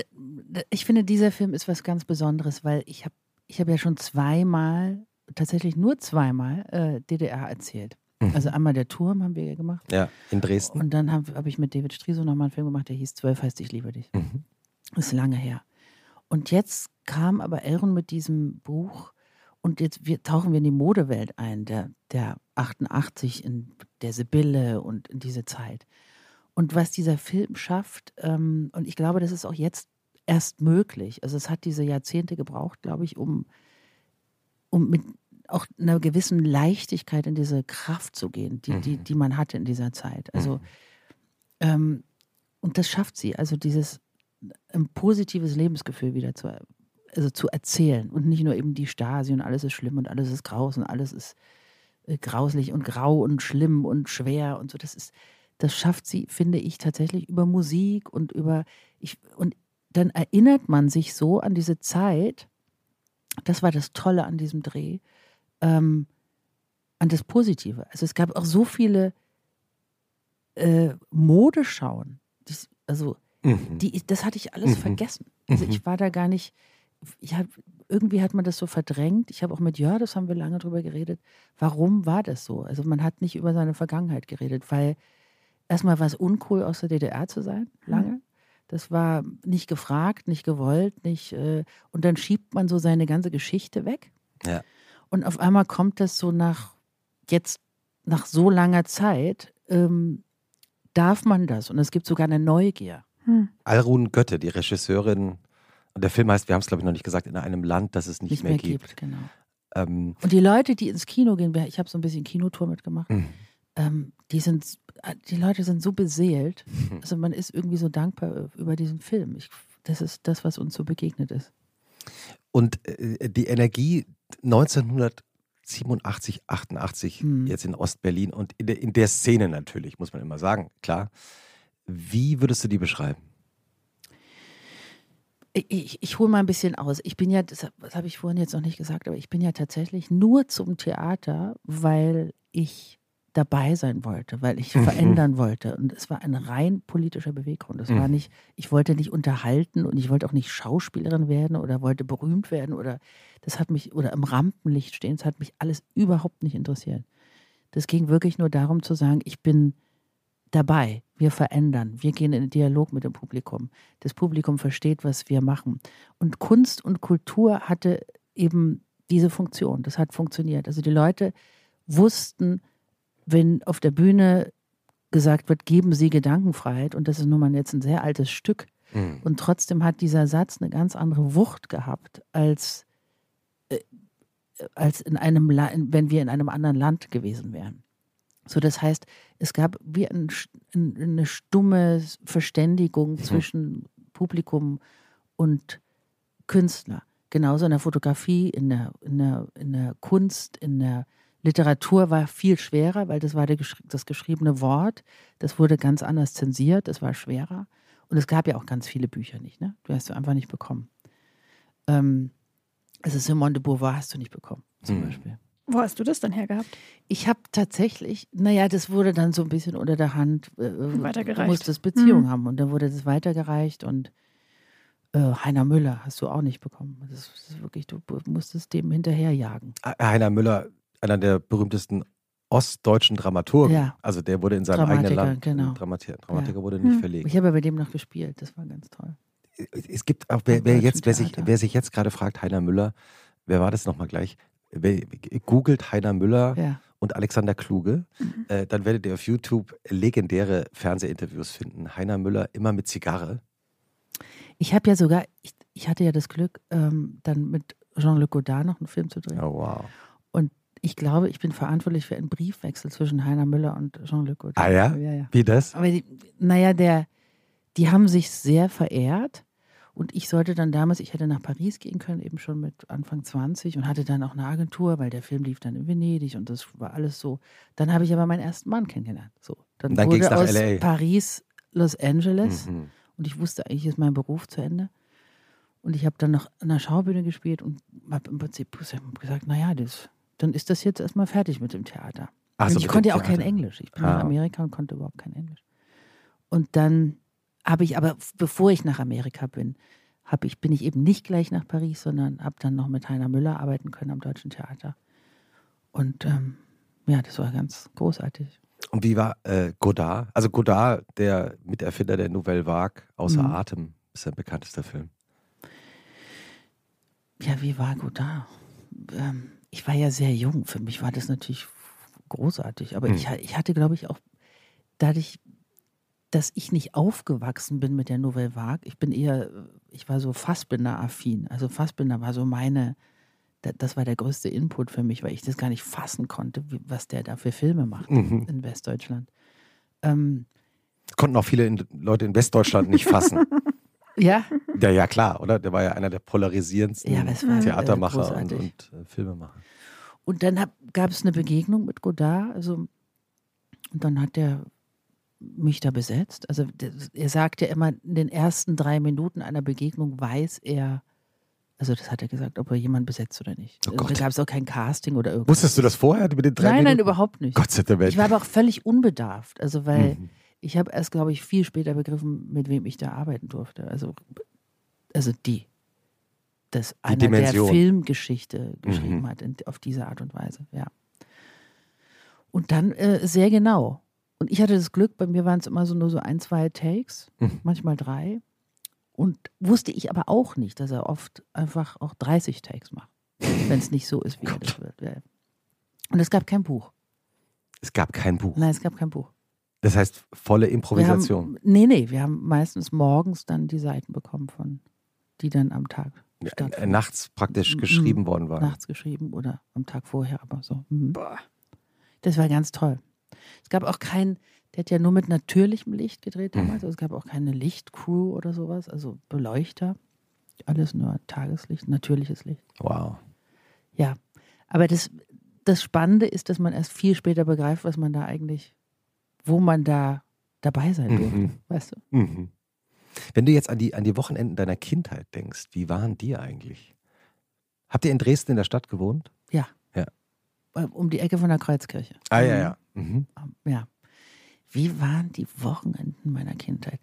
ich finde, dieser Film ist was ganz Besonderes, weil ich habe ich hab ja schon zweimal, tatsächlich nur zweimal, äh, DDR erzählt. Also einmal der Turm haben wir ja gemacht. Ja, in Dresden. Und dann habe hab ich mit David Striso nochmal einen Film gemacht, der hieß Zwölf heißt Ich liebe dich. Mhm. Ist lange her. Und jetzt kam aber Elrond mit diesem Buch und jetzt wir, tauchen wir in die Modewelt ein, der, der 88 in der Sibylle und in diese Zeit. Und was dieser Film schafft, ähm, und ich glaube, das ist auch jetzt erst möglich. Also es hat diese Jahrzehnte gebraucht, glaube ich, um, um mit auch einer gewissen Leichtigkeit in diese Kraft zu gehen, die, die, die man hatte in dieser Zeit. Also ähm, und das schafft sie, also dieses ein positives Lebensgefühl wieder zu, also zu erzählen und nicht nur eben die Stasi und alles ist schlimm und alles ist graus und alles ist äh, grauslich und grau und schlimm und schwer und so. Das ist, das schafft sie, finde ich, tatsächlich über Musik und über ich und dann erinnert man sich so an diese Zeit. Das war das Tolle an diesem Dreh, ähm, an das Positive. Also es gab auch so viele äh, Modeschauen. Dies, also Mhm. die, das hatte ich alles Mhm. vergessen. Also Mhm. ich war da gar nicht, ich hab, irgendwie hat man das so verdrängt. Ich habe auch mit Jörg, das haben wir lange drüber geredet, warum war das so? Also man hat nicht über seine Vergangenheit geredet, weil erstmal war es uncool, aus der DDR zu sein, lange. Das war nicht gefragt, nicht gewollt, nicht, äh, und dann schiebt man so seine ganze Geschichte weg. Ja. Und auf einmal kommt das so nach, jetzt nach so langer Zeit, ähm, darf man das. Und es gibt sogar eine Neugier. Hm. Alrun Götte, die Regisseurin, und der Film heißt, wir haben es glaube ich noch nicht gesagt, in einem Land, das es nicht, nicht mehr gibt. Genau. Ähm, Und die Leute, die ins Kino gehen, ich habe so ein bisschen Kinotour mitgemacht, Mhm. ähm, die sind, die Leute sind so beseelt. [LAUGHS] Also man ist irgendwie so dankbar über diesen Film. Ich, das ist das, was uns so begegnet ist. Und äh, die Energie 1987, 88 Hm. jetzt in Ostberlin und in der, in der Szene natürlich, muss man immer sagen, klar. Wie würdest du die beschreiben? Ich, ich, ich hole mal ein bisschen aus. Ich bin ja, das, das habe ich vorhin jetzt noch nicht gesagt, aber ich bin ja tatsächlich nur zum Theater, weil ich dabei sein wollte, weil ich Mhm. verändern wollte. Und es war ein rein politischer Beweggrund. Es war Mhm. nicht, ich wollte nicht unterhalten und ich wollte auch nicht Schauspielerin werden oder wollte berühmt werden oder das hat mich, oder im Rampenlicht stehen, das hat mich alles überhaupt nicht interessiert. Das ging wirklich nur darum zu sagen, ich bin dabei, wir verändern, wir gehen in den Dialog mit dem Publikum. Das Publikum versteht, was wir machen. Und Kunst und Kultur hatte eben diese Funktion. Das hat funktioniert. Also die Leute wussten, wenn auf der Bühne gesagt wird, geben Sie Gedankenfreiheit, und das ist nun mal jetzt ein sehr altes Stück, Mhm. und trotzdem hat dieser Satz eine ganz andere Wucht gehabt, als, äh, als in einem La wenn wir in einem anderen Land gewesen wären. So, das heißt, es gab wie ein, eine stumme Verständigung zwischen Publikum und Künstler. Genauso in der Fotografie, in der, in der, in der Kunst, in der Literatur war viel schwerer, weil das war der, geschri- das geschriebene Wort. Das wurde ganz anders zensiert, das war schwerer. Und es gab ja auch ganz viele Bücher nicht, ne? Du hast du einfach nicht bekommen. Ähm, also Simone de Beauvoir hast du nicht bekommen, zum Hm. Beispiel. Wo hast du das dann hergehabt? Ich habe tatsächlich, naja, das wurde dann so ein bisschen unter der Hand, äh, Weitergereicht. du musstest Beziehung Mhm. haben und dann wurde das weitergereicht und äh, Heiner Müller hast du auch nicht bekommen. Das ist wirklich, du musstest dem hinterherjagen. Heiner Müller, einer der berühmtesten ostdeutschen Dramaturgen. Ja. Also der wurde in seinem eigenen Dramatiker, Land. genau. Dramatiker, Dramatiker Ja. wurde nicht Hm. verlegt. Ich habe ja bei dem noch gespielt, das war ganz toll. Es gibt auch, wer, wer, jetzt, wer, sich, wer sich jetzt gerade fragt, Heiner Müller, wer war das nochmal gleich? Wer, googelt Heiner Müller Ja. und Alexander Kluge, Mhm. äh, dann werdet ihr auf YouTube legendäre Fernsehinterviews finden. Heiner Müller immer mit Zigarre. Ich habe ja sogar, ich, ich hatte ja das Glück, ähm, dann mit Jean-Luc Godard noch einen Film zu drehen. Oh, wow. Ich glaube, ich bin verantwortlich für einen Briefwechsel zwischen Heiner Müller und Jean-Luc Godard. Ah ja? ja, ja. Wie das? Aber die, naja, der, die haben sich sehr verehrt Und ich sollte dann damals, ich hätte nach Paris gehen können, eben schon mit Anfang 20 und hatte dann auch eine Agentur, weil der Film lief dann in Venedig und das war alles so. Dann habe ich aber meinen ersten Mann kennengelernt. So. Dann, Dann ging's wurde nach aus LA. Paris Los Angeles Mhm. und ich wusste eigentlich, ist mein Beruf zu Ende. Und ich habe dann noch an der Schaubühne gespielt und habe im Prinzip gesagt, naja, das, dann ist das jetzt erstmal fertig mit dem Theater. Ach und so, ich konnte ja auch kein. Englisch. Ich bin Ah. nach Amerika und konnte überhaupt kein Englisch. Und dann habe ich aber, bevor ich nach Amerika bin, hab ich, bin ich eben nicht gleich nach Paris, sondern habe dann noch mit Heiner Müller arbeiten können am Deutschen Theater. Und ähm, ja, das war ganz großartig. Und wie war äh, Godard? Also Godard, der Miterfinder der Nouvelle Vague, außer Mhm. Atem, ist sein bekanntester Film. Ja, wie war Godard? Ähm, ich war ja sehr jung. Für mich war das natürlich großartig. Aber Hm. ich, ich hatte, glaube ich, auch dadurch, dass ich nicht aufgewachsen bin mit der Nouvelle Vague, ich bin eher, ich war so Fassbinder-affin. Also Fassbinder war so meine, da- das war der größte Input für mich, weil ich das gar nicht fassen konnte, was der da für Filme macht Mhm. in Westdeutschland. Ähm, konnten auch viele in, Leute in Westdeutschland nicht fassen. [LAUGHS] ja, ja, ja, klar, oder? Der war ja einer der polarisierendsten Ja, Theatermacher und, und äh, Filmemacher. Und dann gab es eine Begegnung mit Godard. Also, und dann hat er mich da besetzt. Also er sagt ja immer, in den ersten drei Minuten einer Begegnung weiß er, also das hat er gesagt, ob er jemanden besetzt oder nicht. Oh Also, da gab es auch kein Casting oder irgendwas. Wusstest du das vorher mit den drei Nein, nein, Minuten? überhaupt nicht. Gott sei Dank. Ich war aber auch völlig unbedarft. Also weil Mhm. Ich habe erst, glaube ich, viel später begriffen, mit wem ich da arbeiten durfte. Also, also die. Dass einer der. Filmgeschichte geschrieben Mhm. hat, in, auf diese Art und Weise, ja. Und dann äh, sehr genau. Und ich hatte das Glück, bei mir waren es immer so nur so ein, zwei Takes, Mhm. manchmal drei. Und wusste ich aber auch nicht, dass er oft einfach auch 30 Takes macht, wenn es nicht so ist, wie er das will. Ja. Und es gab kein Buch. Es gab kein Buch. Nein, es gab kein Buch. Das heißt, volle Improvisation. haben, nee, nee, wir haben meistens morgens dann die Seiten bekommen von, die dann am Tag stattfinden. nachts praktisch Mhm. geschrieben worden waren. Nachts geschrieben oder am Tag vorher, aber so. Mhm. Das war ganz toll. Es gab auch kein, der hat ja nur mit natürlichem Licht gedreht Mhm. damals. Also es gab auch keine Lichtcrew oder sowas, also Beleuchter. Alles nur Tageslicht, natürliches Licht. Wow. Ja, aber das, das Spannende ist, dass man erst viel später begreift, was man da eigentlich, wo man da dabei sein durfte. Mhm. Weißt du? Mhm. Wenn du jetzt an die, an die Wochenenden deiner Kindheit denkst, wie waren die eigentlich? Habt ihr in Dresden in der Stadt gewohnt? Äh, Um die Ecke von der Kreuzkirche. Ah, ja, ja. Mhm. Ähm, Ja. Wie waren die Wochenenden meiner Kindheit?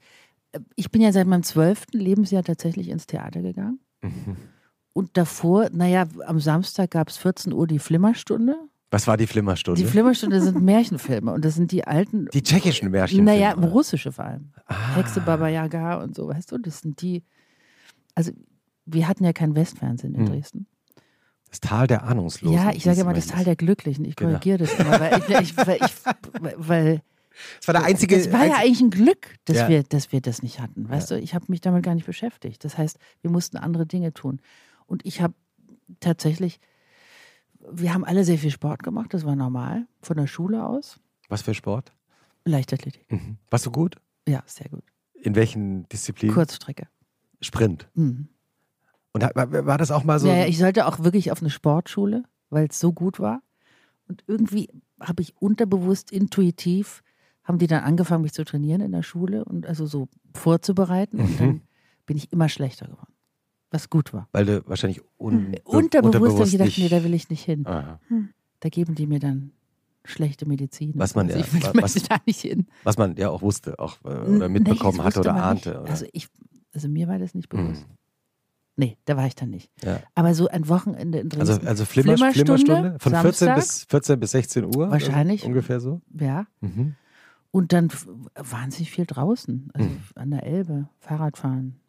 Äh, Ich bin ja seit meinem zwölften Lebensjahr tatsächlich ins Theater gegangen. Mhm. Und davor, naja, am Samstag gab es 14 Uhr die Flimmerstunde. Was war die Flimmerstunde? Die Flimmerstunde sind Märchenfilme und das sind die alten, Die tschechischen Märchen. naja, russische vor allem. ah. Hexe Baba Yaga und so, weißt du, das sind die. Also, wir hatten ja kein Westfernsehen in Hm. Dresden. Das Tal der Ahnungslosen. ja, ich sage immer das. Tal der Glücklichen. Ich Genau. korrigiere das immer, weil ich, weil, ich, weil Das war der einzige. das war ja eigentlich ein Glück, dass, Ja. wir, dass wir das nicht hatten. Weißt du, ich habe mich damit gar nicht beschäftigt. Das heißt, wir mussten andere Dinge tun. Und ich habe tatsächlich, wir haben alle sehr viel Sport gemacht, das war normal, von der Schule aus. Was für Sport? Leichtathletik. Mhm. Warst du gut? Ja, sehr gut. In welchen Disziplinen? Kurzstrecke. Sprint. Mhm. Und war, das auch mal so? Ja, ich sollte auch wirklich auf eine Sportschule, weil es so gut war. Und irgendwie habe ich unterbewusst, intuitiv, haben die dann angefangen, mich zu trainieren in der Schule und also so vorzubereiten. Und Mhm. dann bin ich immer schlechter geworden. Was gut war. weil du wahrscheinlich un Unterbewusst habe ich gedacht, nee, da will ich nicht hin. Aha. Da geben die mir dann schlechte Medizin. Was man Also ja- ich was- da nicht hin. Was man ja auch wusste, auch äh, Nee, oder mitbekommen das hatte oder ahnte. Oder? Also, ich, also mir war das nicht bewusst. Mhm. Nee, da war ich dann nicht. Ja. Aber so ein Wochenende in Dresden. Also, also Flimmer, Flimmerstunde, Flimmerstunde von 14 Samstag. bis, 14 bis 16 Uhr? Wahrscheinlich. Also ungefähr so? ja. Mhm. Und dann wahnsinnig viel draußen. Also Mhm. an der Elbe, Fahrradfahren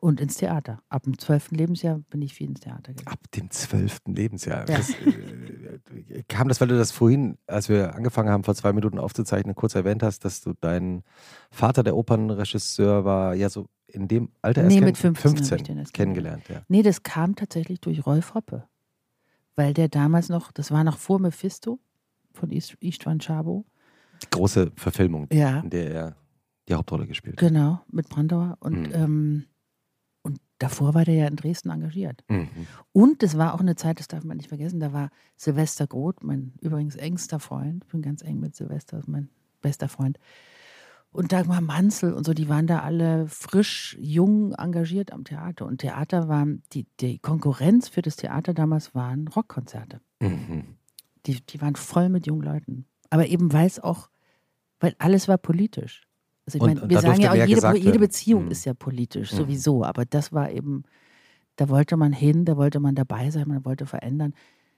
und ins Theater. Ab dem 12. Lebensjahr bin ich viel ins Theater gegangen. Ab dem 12. Lebensjahr. Ja. Das, äh, kam das, weil du das vorhin, als wir angefangen haben, vor zwei Minuten aufzuzeichnen, kurz erwähnt hast, dass du deinen Vater, der Opernregisseur war, ja so in dem Alter erst Nee, mit 15 habe ich den erst kennengelernt. Ja. Nee, das kam tatsächlich durch Rolf Hoppe. Weil der damals noch, das war noch vor Mephisto von Ist- Istvan Chabo. Die große Verfilmung, Ja. in der er die Hauptrolle gespielt hat. Genau, mit Brandauer. Und, Mhm. ähm, davor war der ja in Dresden engagiert. Mhm. Und es war auch eine Zeit, das darf man nicht vergessen, da war Silvester Groth, mein übrigens engster Freund. Ich bin ganz eng mit Silvester, mein bester Freund. Und Dagmar Manzel und so, die waren da alle frisch, jung engagiert am Theater. Und Theater war, die, die Konkurrenz für das Theater damals waren Rockkonzerte. Mhm. Die, die waren voll mit jungen Leuten. Aber eben weil es auch, weil alles war politisch. Also ich meine, wir sagen ja auch, jede, jede. Beziehung Mhm. ist ja politisch, Mhm. sowieso. Aber das war eben, da wollte man hin, da wollte man dabei sein, man wollte verändern.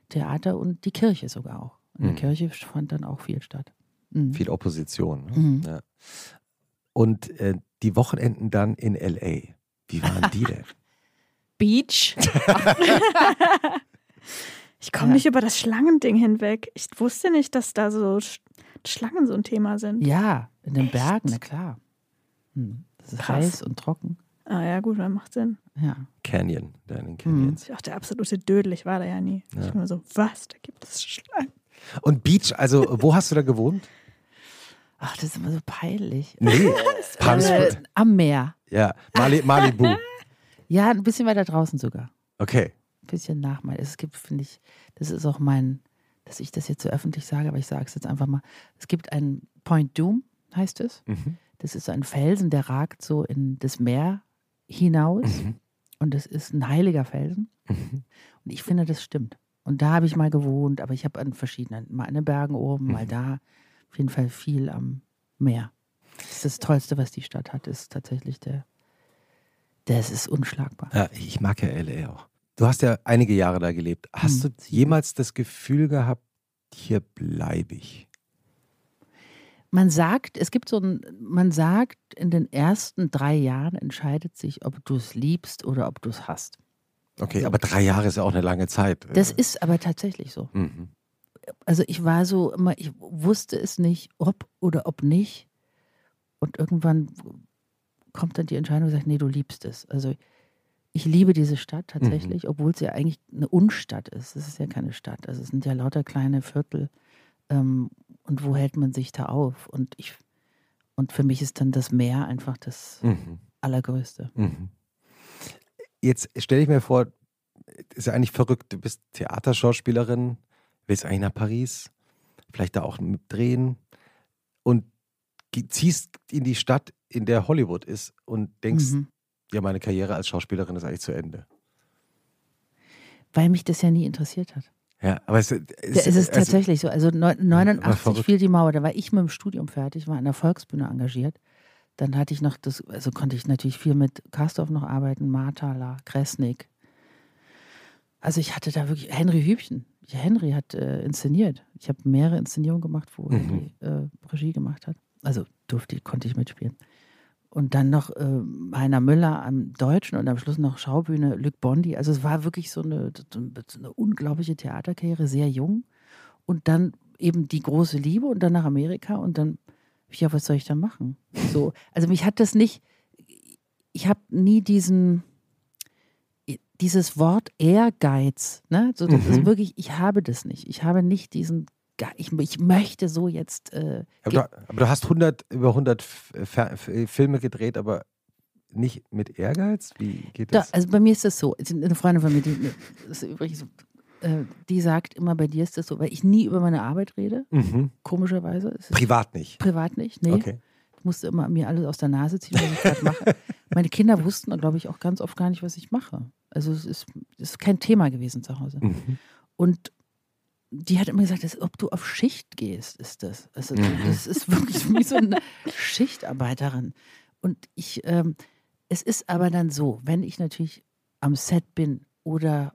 Theater und die Kirche sogar auch. In der Mhm. Kirche fand dann auch viel statt. Mhm. Viel Opposition. Ne? Mhm. Ja. Und äh, die Wochenenden dann in L.A. Wie waren die denn? [LAUGHS] Beach. [LAUGHS] ich komme Ja. nicht über das Schlangending hinweg. Ich wusste nicht, dass da so Sch Schlangen so ein Thema sind. Ja, in den Echt? Bergen, na klar. Hm. Das ist Krass. heiß und trocken. Ah ja, gut, dann macht Sinn. Ja. Canyon, da in den Canyons. Ich dachte, der absolute Dödel, ich war da ja nie. Ja. Ich war so, was, da gibt es Schlangen. Und Beach, also wo hast du da gewohnt? Ach, das ist immer so peinlich. Nee, [LAUGHS] [LAUGHS] Palm Springs. Äh, am Meer. Ja, Mali Malibu. [LAUGHS] Ja, ein bisschen weiter draußen sogar. Okay. Ein bisschen nach mal. Es gibt, finde ich, das ist auch mein, dass ich das jetzt so öffentlich sage, aber ich sage es jetzt einfach mal. Es gibt einen Point Doom, heißt es. Mhm. Das ist so ein Felsen, der ragt so in das Meer hinaus. Mhm. Und das ist ein heiliger Felsen. Mhm. Und ich finde, das stimmt. Und da habe ich mal gewohnt, aber ich habe an verschiedenen, mal an den Bergen oben, mal Mhm. da. Auf jeden Fall viel am Meer. Das ist das Tollste, was die Stadt hat, ist tatsächlich der. Das ist unschlagbar. Ja, ich mag ja L.A. auch. Du hast ja einige Jahre da gelebt. Hast Hm, du jemals das Gefühl gehabt, hier bleibe ich? Man sagt, es gibt so ein, man sagt, in den ersten drei Jahren entscheidet sich, ob du es liebst oder ob du es hast. Okay, aber drei Jahre ist ja auch eine lange Zeit. Das ist aber tatsächlich so. Mhm. Also ich war so immer, ich wusste es nicht, ob oder ob nicht. Und irgendwann kommt dann die Entscheidung und sagt, nee, du liebst es. Also ich liebe diese Stadt tatsächlich, obwohl es ja eigentlich eine Unstadt ist. Es ist ja keine Stadt. Also es sind ja lauter kleine Viertel. Ähm, und wo hält man sich da auf? Und ich und für mich ist dann das Meer einfach das Mhm. Allergrößte. Mhm. Jetzt stelle ich mir vor, ist ja eigentlich verrückt, du bist Theaterschauspielerin, willst eigentlich nach Paris, vielleicht da auch drehen und ziehst in die Stadt, in der Hollywood ist und denkst, Mhm. ja, meine Karriere als Schauspielerin ist eigentlich zu Ende. Weil mich das ja nie interessiert hat. Ja, aber es, es, Es ist also- tatsächlich so. Also neun- 89 verrückt. fiel die Mauer, da war ich mit dem Studium fertig, war an der Volksbühne engagiert. Dann hatte ich noch das, also konnte ich natürlich viel mit Karstorff noch arbeiten, Marthaler, Kresnik. Also ich hatte da wirklich Henry Hübchen. Henry hat äh, inszeniert. Ich habe mehrere Inszenierungen gemacht, wo Mhm. Henry äh, Regie gemacht hat. Also durfte, konnte ich mitspielen. Und dann noch äh, Heiner Müller am Deutschen und am Schluss noch Schaubühne Luc Bondi. Also es war wirklich so eine, so eine unglaubliche Theaterkarriere, sehr jung. Und dann eben die große Liebe und dann nach Amerika und dann, ja, was soll ich dann machen? So, also mich hat das nicht, ich habe nie diesen, dieses Wort Ehrgeiz, ne? So, das Mhm. ist wirklich, ich habe das nicht. Ich habe nicht diesen, Ich, ich möchte so jetzt, äh, aber, du, aber du hast 100, über 100 F- Fer- F- Filme gedreht, aber nicht mit Ehrgeiz? Wie geht Da, das? also bei mir ist das so. Eine Freundin von mir, die, ist übrigens, äh, die sagt immer, bei dir ist das so, weil ich nie über meine Arbeit rede, Mhm. komischerweise. Privat nicht. privat nicht, nee. Okay. Ich musste immer mir alles aus der Nase ziehen, was ich gerade mache. [LAUGHS] Meine Kinder wussten, glaube ich, auch ganz oft gar nicht, was ich mache. Also es ist, es ist kein Thema gewesen zu Hause. Mhm. Und die hat immer gesagt, als ob du auf Schicht gehst, ist das. Also Mhm. das ist wirklich wie so eine Schichtarbeiterin. Und ich, ähm, es ist aber dann so, wenn ich natürlich am Set bin oder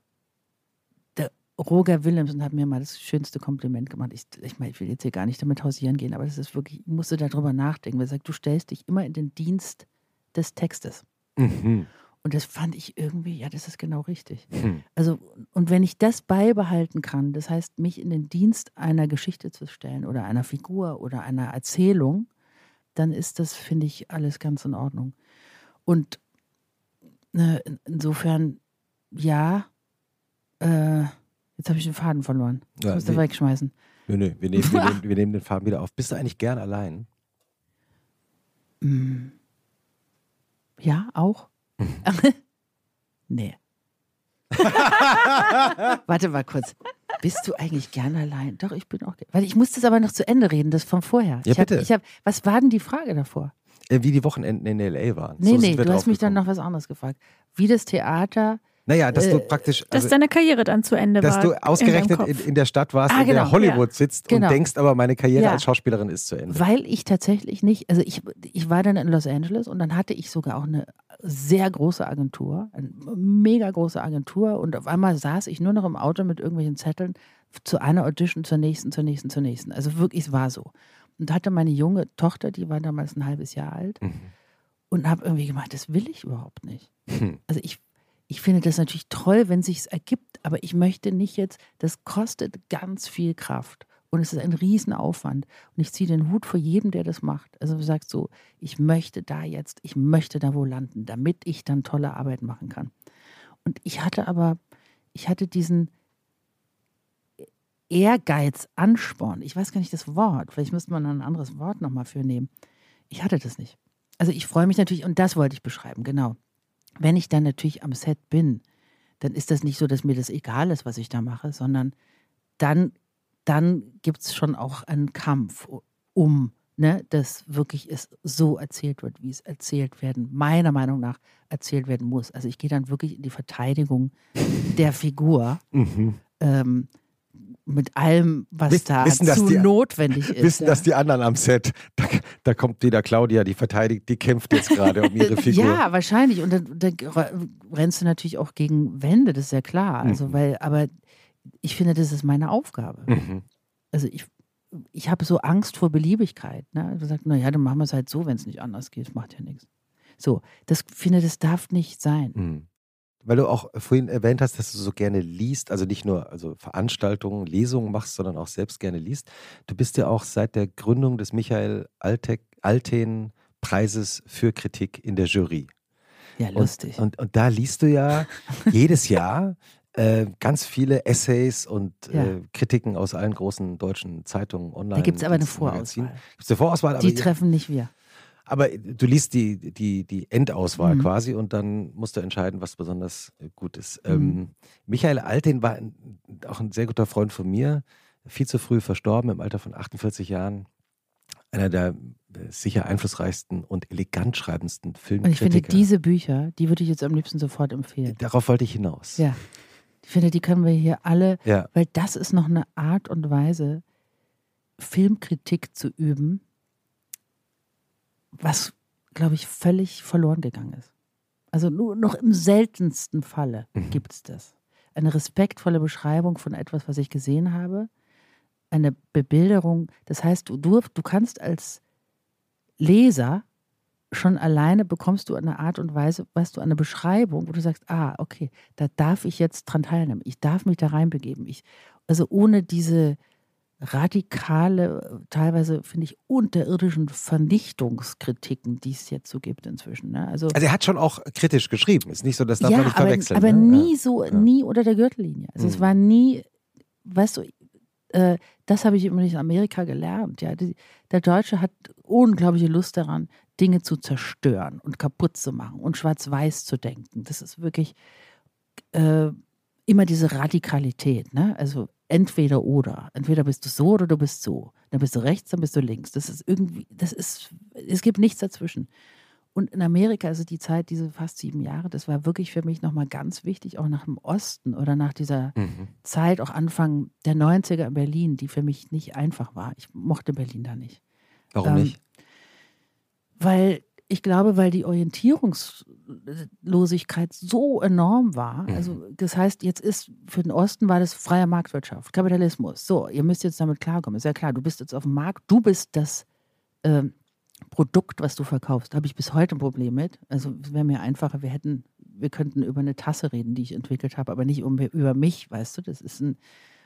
der Roger Willemsen hat mir mal das schönste Kompliment gemacht. Ich, ich meine, ich will jetzt hier gar nicht damit hausieren gehen, aber das ist wirklich, ich musste darüber nachdenken. Weil er sagt, du stellst dich immer in den Dienst des Textes. Mhm. Und das fand ich irgendwie, ja, das ist genau richtig. Mhm. Also, und wenn ich das beibehalten kann, das heißt, mich in den Dienst einer Geschichte zu stellen oder einer Figur oder einer Erzählung, dann ist das, finde ich, alles ganz in Ordnung. Und äh, in- insofern, ja, äh, jetzt habe ich den Faden verloren. Ich Ja, muss den nee. wegschmeißen. Nö, nö, wir nehmen, wir, [LAUGHS] nehmen, wir nehmen den Faden wieder auf. Bist du eigentlich gern allein? Mm. Ja, auch. [LAUGHS] Nee. [LAUGHS] Warte mal kurz. Bist du eigentlich gern allein? Doch, ich bin auch. Weil ich muss das aber noch zu Ende reden, das von vorher. Ja, ich hab, bitte. Ich hab, was war denn die Frage davor? Äh, Wie die Wochenenden in L.A. waren. Nee, So nee, du hast mich dann noch was anderes gefragt. Wie das Theater. Naja, dass du äh, praktisch. Dass Also, deine Karriere dann zu Ende dass war. du in ausgerechnet in, Kopf. in der Stadt warst, Ah, in der genau, Hollywood sitzt Genau. und denkst, aber meine Karriere Ja. als Schauspielerin ist zu Ende. Weil ich tatsächlich nicht, also ich, ich war dann in Los Angeles und dann hatte ich sogar auch eine sehr große Agentur, eine mega große Agentur und auf einmal saß ich nur noch im Auto mit irgendwelchen Zetteln zu einer Audition, zur nächsten, zur nächsten, zur nächsten. Also wirklich, es war so. Und hatte meine junge Tochter, die war damals ein halbes Jahr alt Mhm. und habe irgendwie gemeint, das will ich überhaupt nicht. Hm. Also ich, ich finde das natürlich toll, wenn sich's ergibt, aber ich möchte nicht jetzt, das kostet ganz viel Kraft und es ist ein Riesenaufwand und ich ziehe den Hut vor jedem, der das macht. Also du sagst so, ich möchte da jetzt, ich möchte da wo landen, damit ich dann tolle Arbeit machen kann. Und ich hatte aber, ich hatte diesen Ehrgeiz, Ansporn, ich weiß gar nicht das Wort, vielleicht müsste man ein anderes Wort nochmal für nehmen. Ich hatte das nicht. Also ich freue mich natürlich, und das wollte ich beschreiben, genau wenn ich dann natürlich am Set bin, dann ist das nicht so, dass mir das egal ist, was ich da mache, sondern dann, dann gibt es schon auch einen Kampf um, ne, dass wirklich es so erzählt wird, wie es erzählt werden, meiner Meinung nach erzählt werden muss. Also ich gehe dann wirklich in die Verteidigung der Figur. Mhm. Ähm, mit allem, was Wiss- da wissen, dass zu die- notwendig ist. Wissen ja. das die anderen am Set? Da, da kommt wieder Claudia, die verteidigt, die kämpft jetzt gerade um ihre [LAUGHS] Figur. Ja, wahrscheinlich. Und dann, dann rennst du natürlich auch gegen Wände, das ist ja klar. Also, Mhm. weil, aber ich finde, das ist meine Aufgabe. Mhm. Also ich, ich habe so Angst vor Beliebigkeit. Ne? Du sagst, naja, dann machen wir es halt so, wenn es nicht anders geht, macht ja nichts. So, das finde, das darf nicht sein. Mhm. Weil du auch vorhin erwähnt hast, dass du so gerne liest, also nicht nur also Veranstaltungen, Lesungen machst, sondern auch selbst gerne liest. Du bist ja auch seit der Gründung des Michael Altek, Alten Preises für Kritik in der Jury. Ja, lustig. Und, und, und da liest du ja [LAUGHS] jedes Jahr äh, ganz viele Essays und Ja. äh, Kritiken aus allen großen deutschen Zeitungen online. da gibt es aber eine. Vorauswahl. Gibt's eine Vorauswahl, aber Die treffen nicht wir. Aber du liest die, die, die Endauswahl Mhm. quasi und dann musst du entscheiden, was besonders äh, gut ist. Mhm. Ähm, Michael Alten war ein, auch ein sehr guter Freund von mir, viel zu früh verstorben, im Alter von 48 Jahren. Einer der äh, sicher einflussreichsten und elegant schreibendsten Und ich Filmkritiker. finde, diese Bücher, die würde ich jetzt am liebsten sofort empfehlen. Darauf wollte ich hinaus. Ja. Ich finde, die können wir hier alle Ja. Weil das ist noch eine Art und Weise, Filmkritik zu üben, was, glaube ich, völlig verloren gegangen ist. Also nur noch im seltensten Falle Mhm. gibt es das. Eine respektvolle Beschreibung von etwas, was ich gesehen habe, eine Bebilderung. Das heißt, du, du, du kannst als Leser schon alleine bekommst du eine Art und Weise, weißt du, eine Beschreibung, wo du sagst, ah, okay, da darf ich jetzt dran teilnehmen. Ich darf mich da reinbegeben. Ich, also ohne diese radikale, teilweise finde ich unterirdischen Vernichtungskritiken, die es jetzt so gibt inzwischen. Ne? Also, Also er hat schon auch kritisch geschrieben. Ist nicht so, das darf ja, man nicht aber, verwechseln. aber ne? nie so, Ja. nie unter der Gürtellinie. Also es Mhm. war nie, weißt du, äh, das habe ich immer nicht in Amerika gelernt. Ja, die, der Deutsche hat unglaubliche Lust daran, Dinge zu zerstören und kaputt zu machen und schwarz-weiß zu denken. Das ist wirklich äh, immer diese Radikalität. Ne? Also entweder oder. Entweder bist du so oder du bist so. Dann bist du rechts, dann bist du links. Das ist irgendwie, das ist, es gibt nichts dazwischen. Und in Amerika, also die Zeit, diese fast sieben Jahre, das war wirklich für mich nochmal ganz wichtig, auch nach dem Osten oder nach dieser Mhm. Zeit, auch Anfang der 90er in Berlin, die für mich nicht einfach war. Ich mochte Berlin da nicht. Warum Ähm, nicht? Weil ich glaube, weil die Orientierungslosigkeit so enorm war. Mhm. Also das heißt, jetzt ist für den Osten war das freie Marktwirtschaft, Kapitalismus. So, ihr müsst jetzt damit klarkommen. Ist ja klar, du bist jetzt auf dem Markt, du bist das ähm, Produkt, was du verkaufst. Habe ich bis heute ein Problem mit. Also es wäre mir einfacher, wir hätten, wir könnten über eine Tasse reden, die ich entwickelt habe, aber nicht um, über mich, weißt du. Das ist ein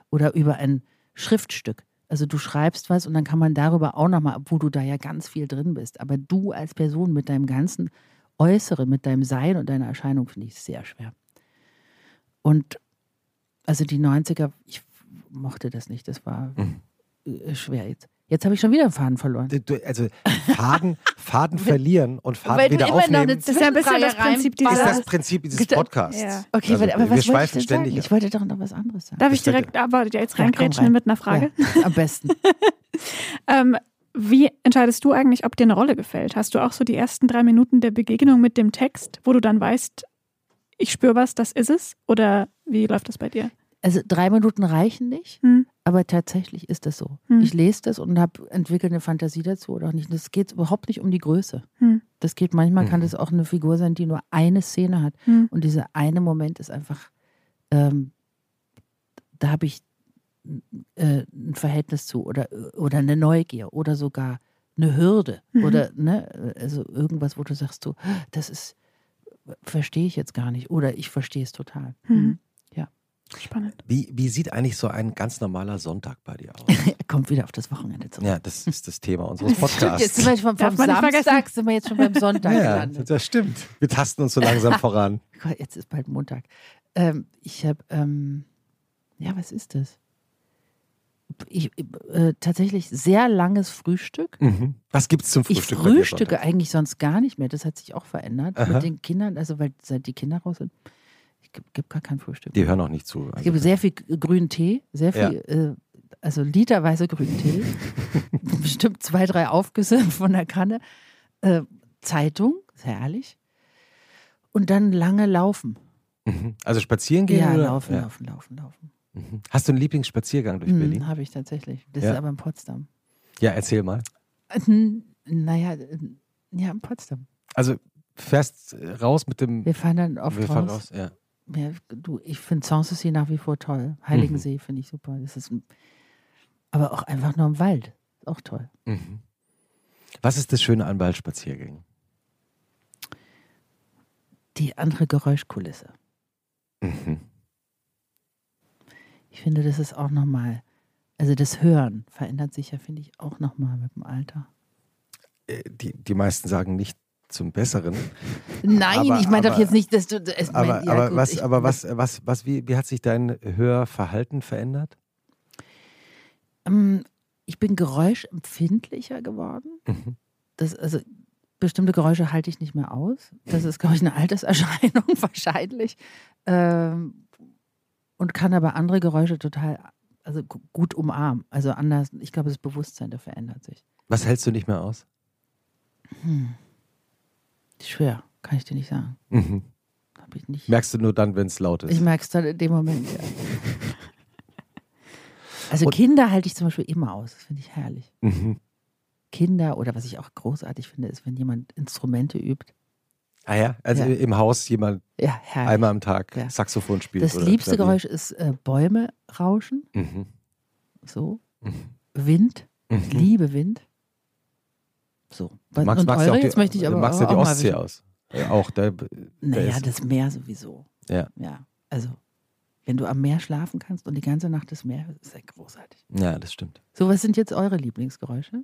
oder über ein Schriftstück. Also du schreibst was und dann kann man darüber auch nochmal, obwohl du da ja ganz viel drin bist. Aber du als Person mit deinem ganzen Äußeren, mit deinem Sein und deiner Erscheinung finde ich sehr schwer. Und also die 90er, ich mochte das nicht, das war Mhm. äh, schwer jetzt. Jetzt habe ich schon wieder einen Faden verloren. Du- du- Also Faden, Faden [LAUGHS] verlieren und Faden Weil du wieder immer noch aufnehmen. eine Das ist ja ein bisschen das Prinzip ist dieser- das Prinzip dieses Podcasts. Ja. Okay, Also, aber, was wollte ich schweifen denn ständig. sagen? Ich wollte doch noch was anderes sagen. Darf ich wird- direkt aber jetzt reingrätschen rein. mit einer Frage? Ja, am besten. [LAUGHS] Ähm, wie entscheidest du eigentlich, ob dir eine Rolle gefällt? Hast du auch so die ersten drei Minuten der Begegnung mit dem Text, wo du dann weißt, ich spüre was, das ist es? Oder wie läuft das bei dir? Also drei Minuten reichen nicht, Hm. aber tatsächlich ist das so. Hm. Ich lese das und habe entwickle eine Fantasie dazu oder auch nicht. Das geht überhaupt nicht um die Größe. Hm. Das geht manchmal kann Mhm. das auch eine Figur sein, die nur eine Szene hat Hm. und dieser eine Moment ist einfach, ähm, da habe ich äh, ein Verhältnis zu oder oder eine Neugier oder sogar eine Hürde Mhm. oder ne, also irgendwas, wo du sagst, so, das ist verstehe ich jetzt gar nicht oder ich verstehe es total. Mhm. Spannend. Wie, wie sieht eigentlich so ein ganz normaler Sonntag bei dir aus? [LAUGHS] Er kommt wieder auf das Wochenende zurück. ja, das ist das Thema unseres Stimmt, [LAUGHS] jetzt Podcasts. sind wir vom, vom Samstag vergessen. sind wir jetzt schon beim Sonntag Ja, gelandet. das stimmt. Wir tasten uns so langsam [LAUGHS] voran. Gott, jetzt ist bald Montag. Ähm, ich habe, ähm, ja, was ist das? Ich, äh, tatsächlich sehr langes Frühstück. Mhm. Was gibt's zum Ich Frühstück? bei dir frühstücke eigentlich sonst gar nicht mehr. Das hat sich auch verändert Aha. mit den Kindern. Also, weil seit die Kinder raus sind, gibt gib gar kein Frühstück. Die hören auch nicht zu. Es Also, gibt sehr viel grünen Tee, sehr viel, äh, also literweise grünen Tee. [LAUGHS] Bestimmt zwei, drei Aufgüsse [LAUGHS] von der Kanne. Äh, Zeitung, sehr herrlich. Und dann lange laufen. Mhm. also spazieren gehen? Ja, oder? laufen, Ja. laufen, laufen, laufen. Mhm. Hast du einen Lieblingsspaziergang durch Berlin? Mhm, Habe ich tatsächlich. Das Ja. ist aber in Potsdam. Ja, erzähl mal. Äh, Naja, äh, ja, in Potsdam. Also fährst äh, raus mit dem. Wir fahren dann oft wir raus. fahren raus. Ja. Ja, du, ich finde Sanssouci nach wie vor toll. Mhm. Heiligensee finde ich super. Das ist ein, aber auch einfach nur im Wald. Auch toll. Mhm. Was ist das Schöne an Waldspaziergängen? Die andere Geräuschkulisse. Mhm. Ich finde, das ist auch nochmal, also das Hören verändert sich ja, finde ich, auch nochmal mit dem Alter. Äh, Die, die meisten sagen nicht zum Besseren. Nein, Aber- ich meine doch jetzt nicht, dass du. Es Aber, mein, ja, aber, gut, was, ich- aber was, was, was, wie, wie hat sich dein Hörverhalten verändert? Ähm, Ich bin geräuschempfindlicher geworden. Mhm. Das, also bestimmte Geräusche halte ich nicht mehr aus. Das ist, glaube ich, eine Alterserscheinung [LAUGHS] wahrscheinlich. Ähm, und kann aber andere Geräusche total, also gu- gut umarmen. Also anders, ich glaube, das Bewusstsein, der verändert sich. Was hältst du nicht mehr aus? Hm. Schwer, kann ich dir nicht sagen. Mhm. Hab ich nicht. Merkst du nur dann, wenn es laut ist? Ich merke es dann in dem Moment, ja. [LAUGHS] Also Und- Kinder halte ich zum Beispiel immer aus. Das finde ich herrlich. mhm. Kinder oder was ich auch großartig finde, ist, wenn jemand Instrumente übt. Ah ja, also Ja. im Haus jemand Ja, einmal am Tag Ja. Saxophon spielt. das liebste Klavier. Geräusch ist äh, Bäume rauschen. Mhm. So. Mhm. Wind. Mhm. Ich liebe Wind. So. Was- Magst, und magst du eure, auch die, jetzt möchte ich aber magst du auch, die Ostsee aus? Ja, auch. Da, da Naja, ist, das Meer sowieso. Ja. Ja. Also, wenn du am Meer schlafen kannst und die ganze Nacht das Meer, ist ja großartig. ja, das stimmt. So, was sind jetzt eure Lieblingsgeräusche?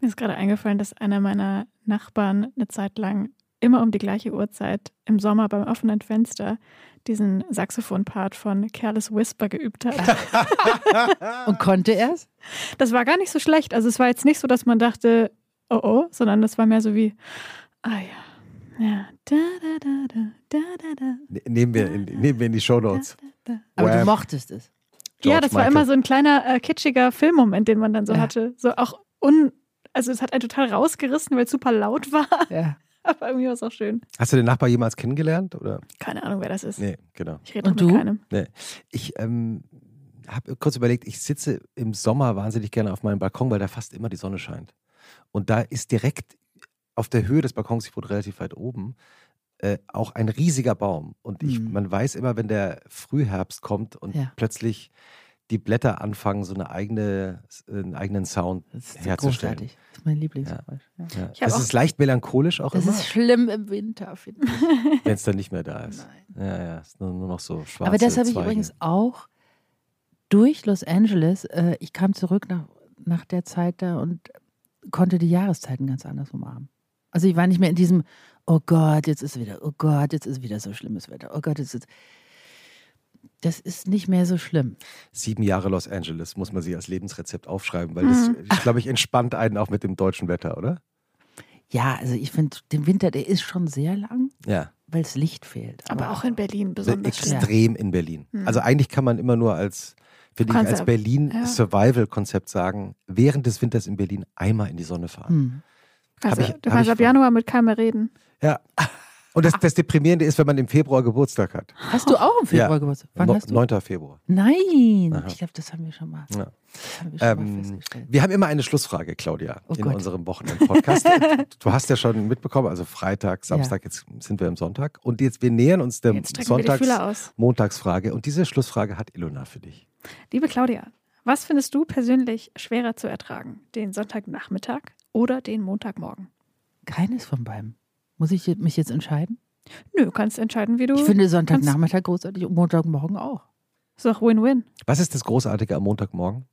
Mir ist gerade eingefallen, dass einer meiner Nachbarn eine Zeit lang immer um die gleiche Uhrzeit im Sommer beim offenen Fenster diesen Saxophon-Part von Careless Whisper geübt hat. [LAUGHS] Und konnte er es? Das war gar nicht so schlecht. Also es war jetzt nicht so, dass man dachte, oh oh, sondern das war mehr so wie, ah ja, ja, da da da da da da da. Ne- Nehmen wir in, nehmen wir in die Shownotes. da. Aber du mochtest es. Ja, George das war Michael. immer so ein kleiner äh, kitschiger Filmmoment, den man dann so Ja. hatte. So auch un, also es hat einen total rausgerissen, weil es super laut war. Ja. [LAUGHS] Aber irgendwie war es auch schön. Hast du den Nachbar jemals kennengelernt? Oder? Keine Ahnung, wer das ist. Nee, genau. Ich rede mit keinem. Ich ähm, habe kurz überlegt, ich sitze im Sommer wahnsinnig gerne auf meinem Balkon, weil da fast immer die Sonne scheint. Und da ist direkt auf der Höhe des Balkons, ich wohne relativ weit oben, äh, auch ein riesiger Baum. Und ich, Mhm. man weiß immer, wenn der Frühherbst kommt und Ja. plötzlich die Blätter anfangen, so eine eigene, einen eigenen Sound Das ist herzustellen. großartig. Das ist mein Lieblingsgeräusch. Ja. Ja. Das ist leicht melancholisch auch Das immer, ist schlimm im Winter, finde ich. [LAUGHS] wenn es dann nicht mehr da ist. Nein. Ja, ja, ist nur, nur noch so schwarz. Aber das habe ich übrigens auch durch Los Angeles. Äh, ich kam zurück nach, nach der Zeit da und konnte die Jahreszeiten ganz anders umarmen. Also ich war nicht mehr in diesem, oh Gott, jetzt ist wieder, oh Gott, jetzt ist wieder so schlimmes Wetter, oh Gott, jetzt ist. das ist nicht mehr so schlimm. Sieben Jahre Los Angeles muss man sich als Lebensrezept aufschreiben, weil das, Mhm. glaube ich, entspannt einen auch mit dem deutschen Wetter, oder? Ja, also ich finde, den Winter, der ist schon sehr lang, Ja. weil das Licht fehlt. Aber auch in Berlin besonders extrem in Berlin. Mhm. Also eigentlich kann man immer nur als, finde ich, als ja- Berlin ja. Survival-Konzept sagen, während des Winters in Berlin einmal in die Sonne fahren. Hm. Also, ich- du kannst ich ab. Januar mit keinem mehr reden. Ja. [LAUGHS] Und das, das Deprimierende ist, wenn man im Februar Geburtstag hat. Hast du auch im Februar Ja. Geburtstag? Wann No- hast du? 9. Februar. Nein, Aha. ich glaube, das haben wir schon mal, Ja. haben wir schon mal Ähm, festgestellt. wir haben immer eine Schlussfrage, Claudia, Oh in Gott. unserem Wochenend-Podcast. [LAUGHS] du hast ja schon mitbekommen, also Freitag, Samstag, jetzt sind wir im Sonntag. Und jetzt, wir nähern uns der Jetzt strecken wir die Sonntags-, Fühler aus. Montagsfrage. Und diese Schlussfrage hat Ilona für dich. Liebe Claudia, was findest du persönlich schwerer zu ertragen? Den Sonntagnachmittag oder den Montagmorgen? Keines von beiden. Muss ich mich jetzt entscheiden? Nö, du kannst entscheiden, wie du. Ich finde Sonntagnachmittag großartig und Montagmorgen auch. ist doch Win-Win. Was ist das Großartige am Montagmorgen?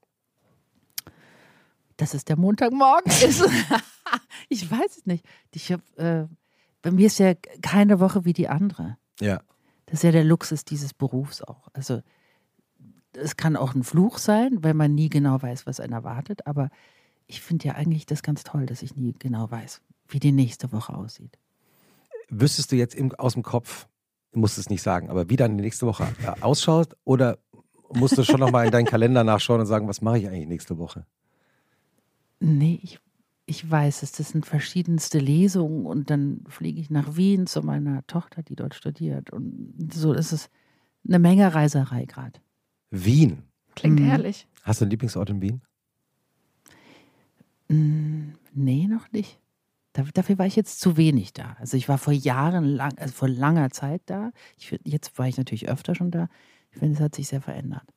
Dass es der Montagmorgen [LAUGHS] ist. ich weiß es nicht. Ich hab, äh, bei mir ist ja keine Woche wie die andere. Ja. Das ist ja der Luxus dieses Berufs auch. Also es kann auch ein Fluch sein, weil man nie genau weiß, was einen erwartet. Aber ich finde ja eigentlich das ganz toll, dass ich nie genau weiß, wie die nächste Woche aussieht. Wüsstest du jetzt im, aus dem Kopf, du musst es nicht sagen, aber wie dann die nächste Woche äh, ausschaut? Oder musst du schon nochmal in deinen Kalender nachschauen und sagen, was mache ich eigentlich nächste Woche? Nee, ich, ich weiß es. Das sind verschiedenste Lesungen und dann fliege ich nach Wien zu meiner Tochter, die dort studiert. Und so ist es eine Menge Reiserei gerade. Wien. Klingt Mhm. herrlich. Hast du einen Lieblingsort in Wien? Mm, Nee, noch nicht. Da- Dafür war ich jetzt zu wenig da. Also ich war vor Jahren lang, also vor langer Zeit da. Ich, jetzt war ich natürlich öfter schon da. Ich finde, es hat sich sehr verändert.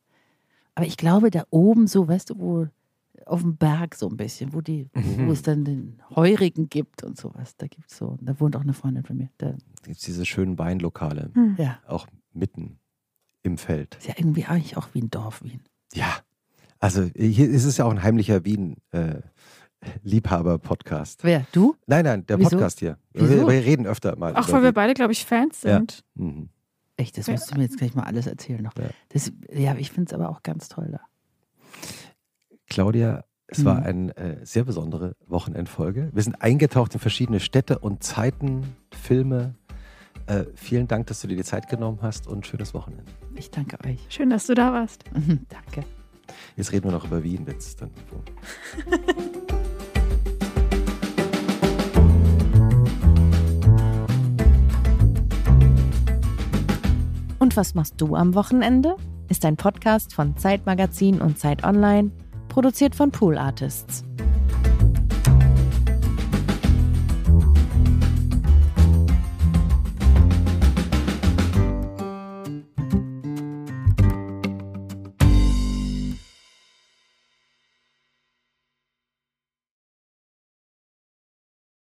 Aber ich glaube, da oben so, weißt du, wo auf dem Berg so ein bisschen, wo die, Mhm. wo es dann den Heurigen gibt und sowas. Da gibt's so. Da wohnt auch eine Freundin von mir. Da, gibt es diese schönen Weinlokale, Hm. ja, auch mitten im Feld. ist ja irgendwie eigentlich auch wie ein Dorf Wien. Ja. Also hier ist es ja auch ein heimlicher Wien. Äh, Liebhaber-Podcast. Wer? Du? Nein, nein, der Wieso? Podcast hier. Wir, wir reden öfter mal. Auch weil wir beide, glaube ich, Fans Ja. sind. Mhm. Echt, das Ja. musst du mir jetzt gleich mal alles erzählen noch. Ja. Das, ja, ich finde es aber auch ganz toll da. Claudia, es war Mhm. eine äh, sehr besondere Wochenendfolge. Wir sind eingetaucht in verschiedene Städte und Zeiten, Filme. Äh, vielen Dank, dass du dir die Zeit genommen hast und schönes Wochenende. Ich danke euch. Schön, dass du da warst. [LAUGHS] danke. Jetzt reden wir noch über Wien, wenn es dann. [LAUGHS] Und was machst du am Wochenende? Ist ein Podcast von Zeitmagazin und Zeit Online, produziert von Pool Artists.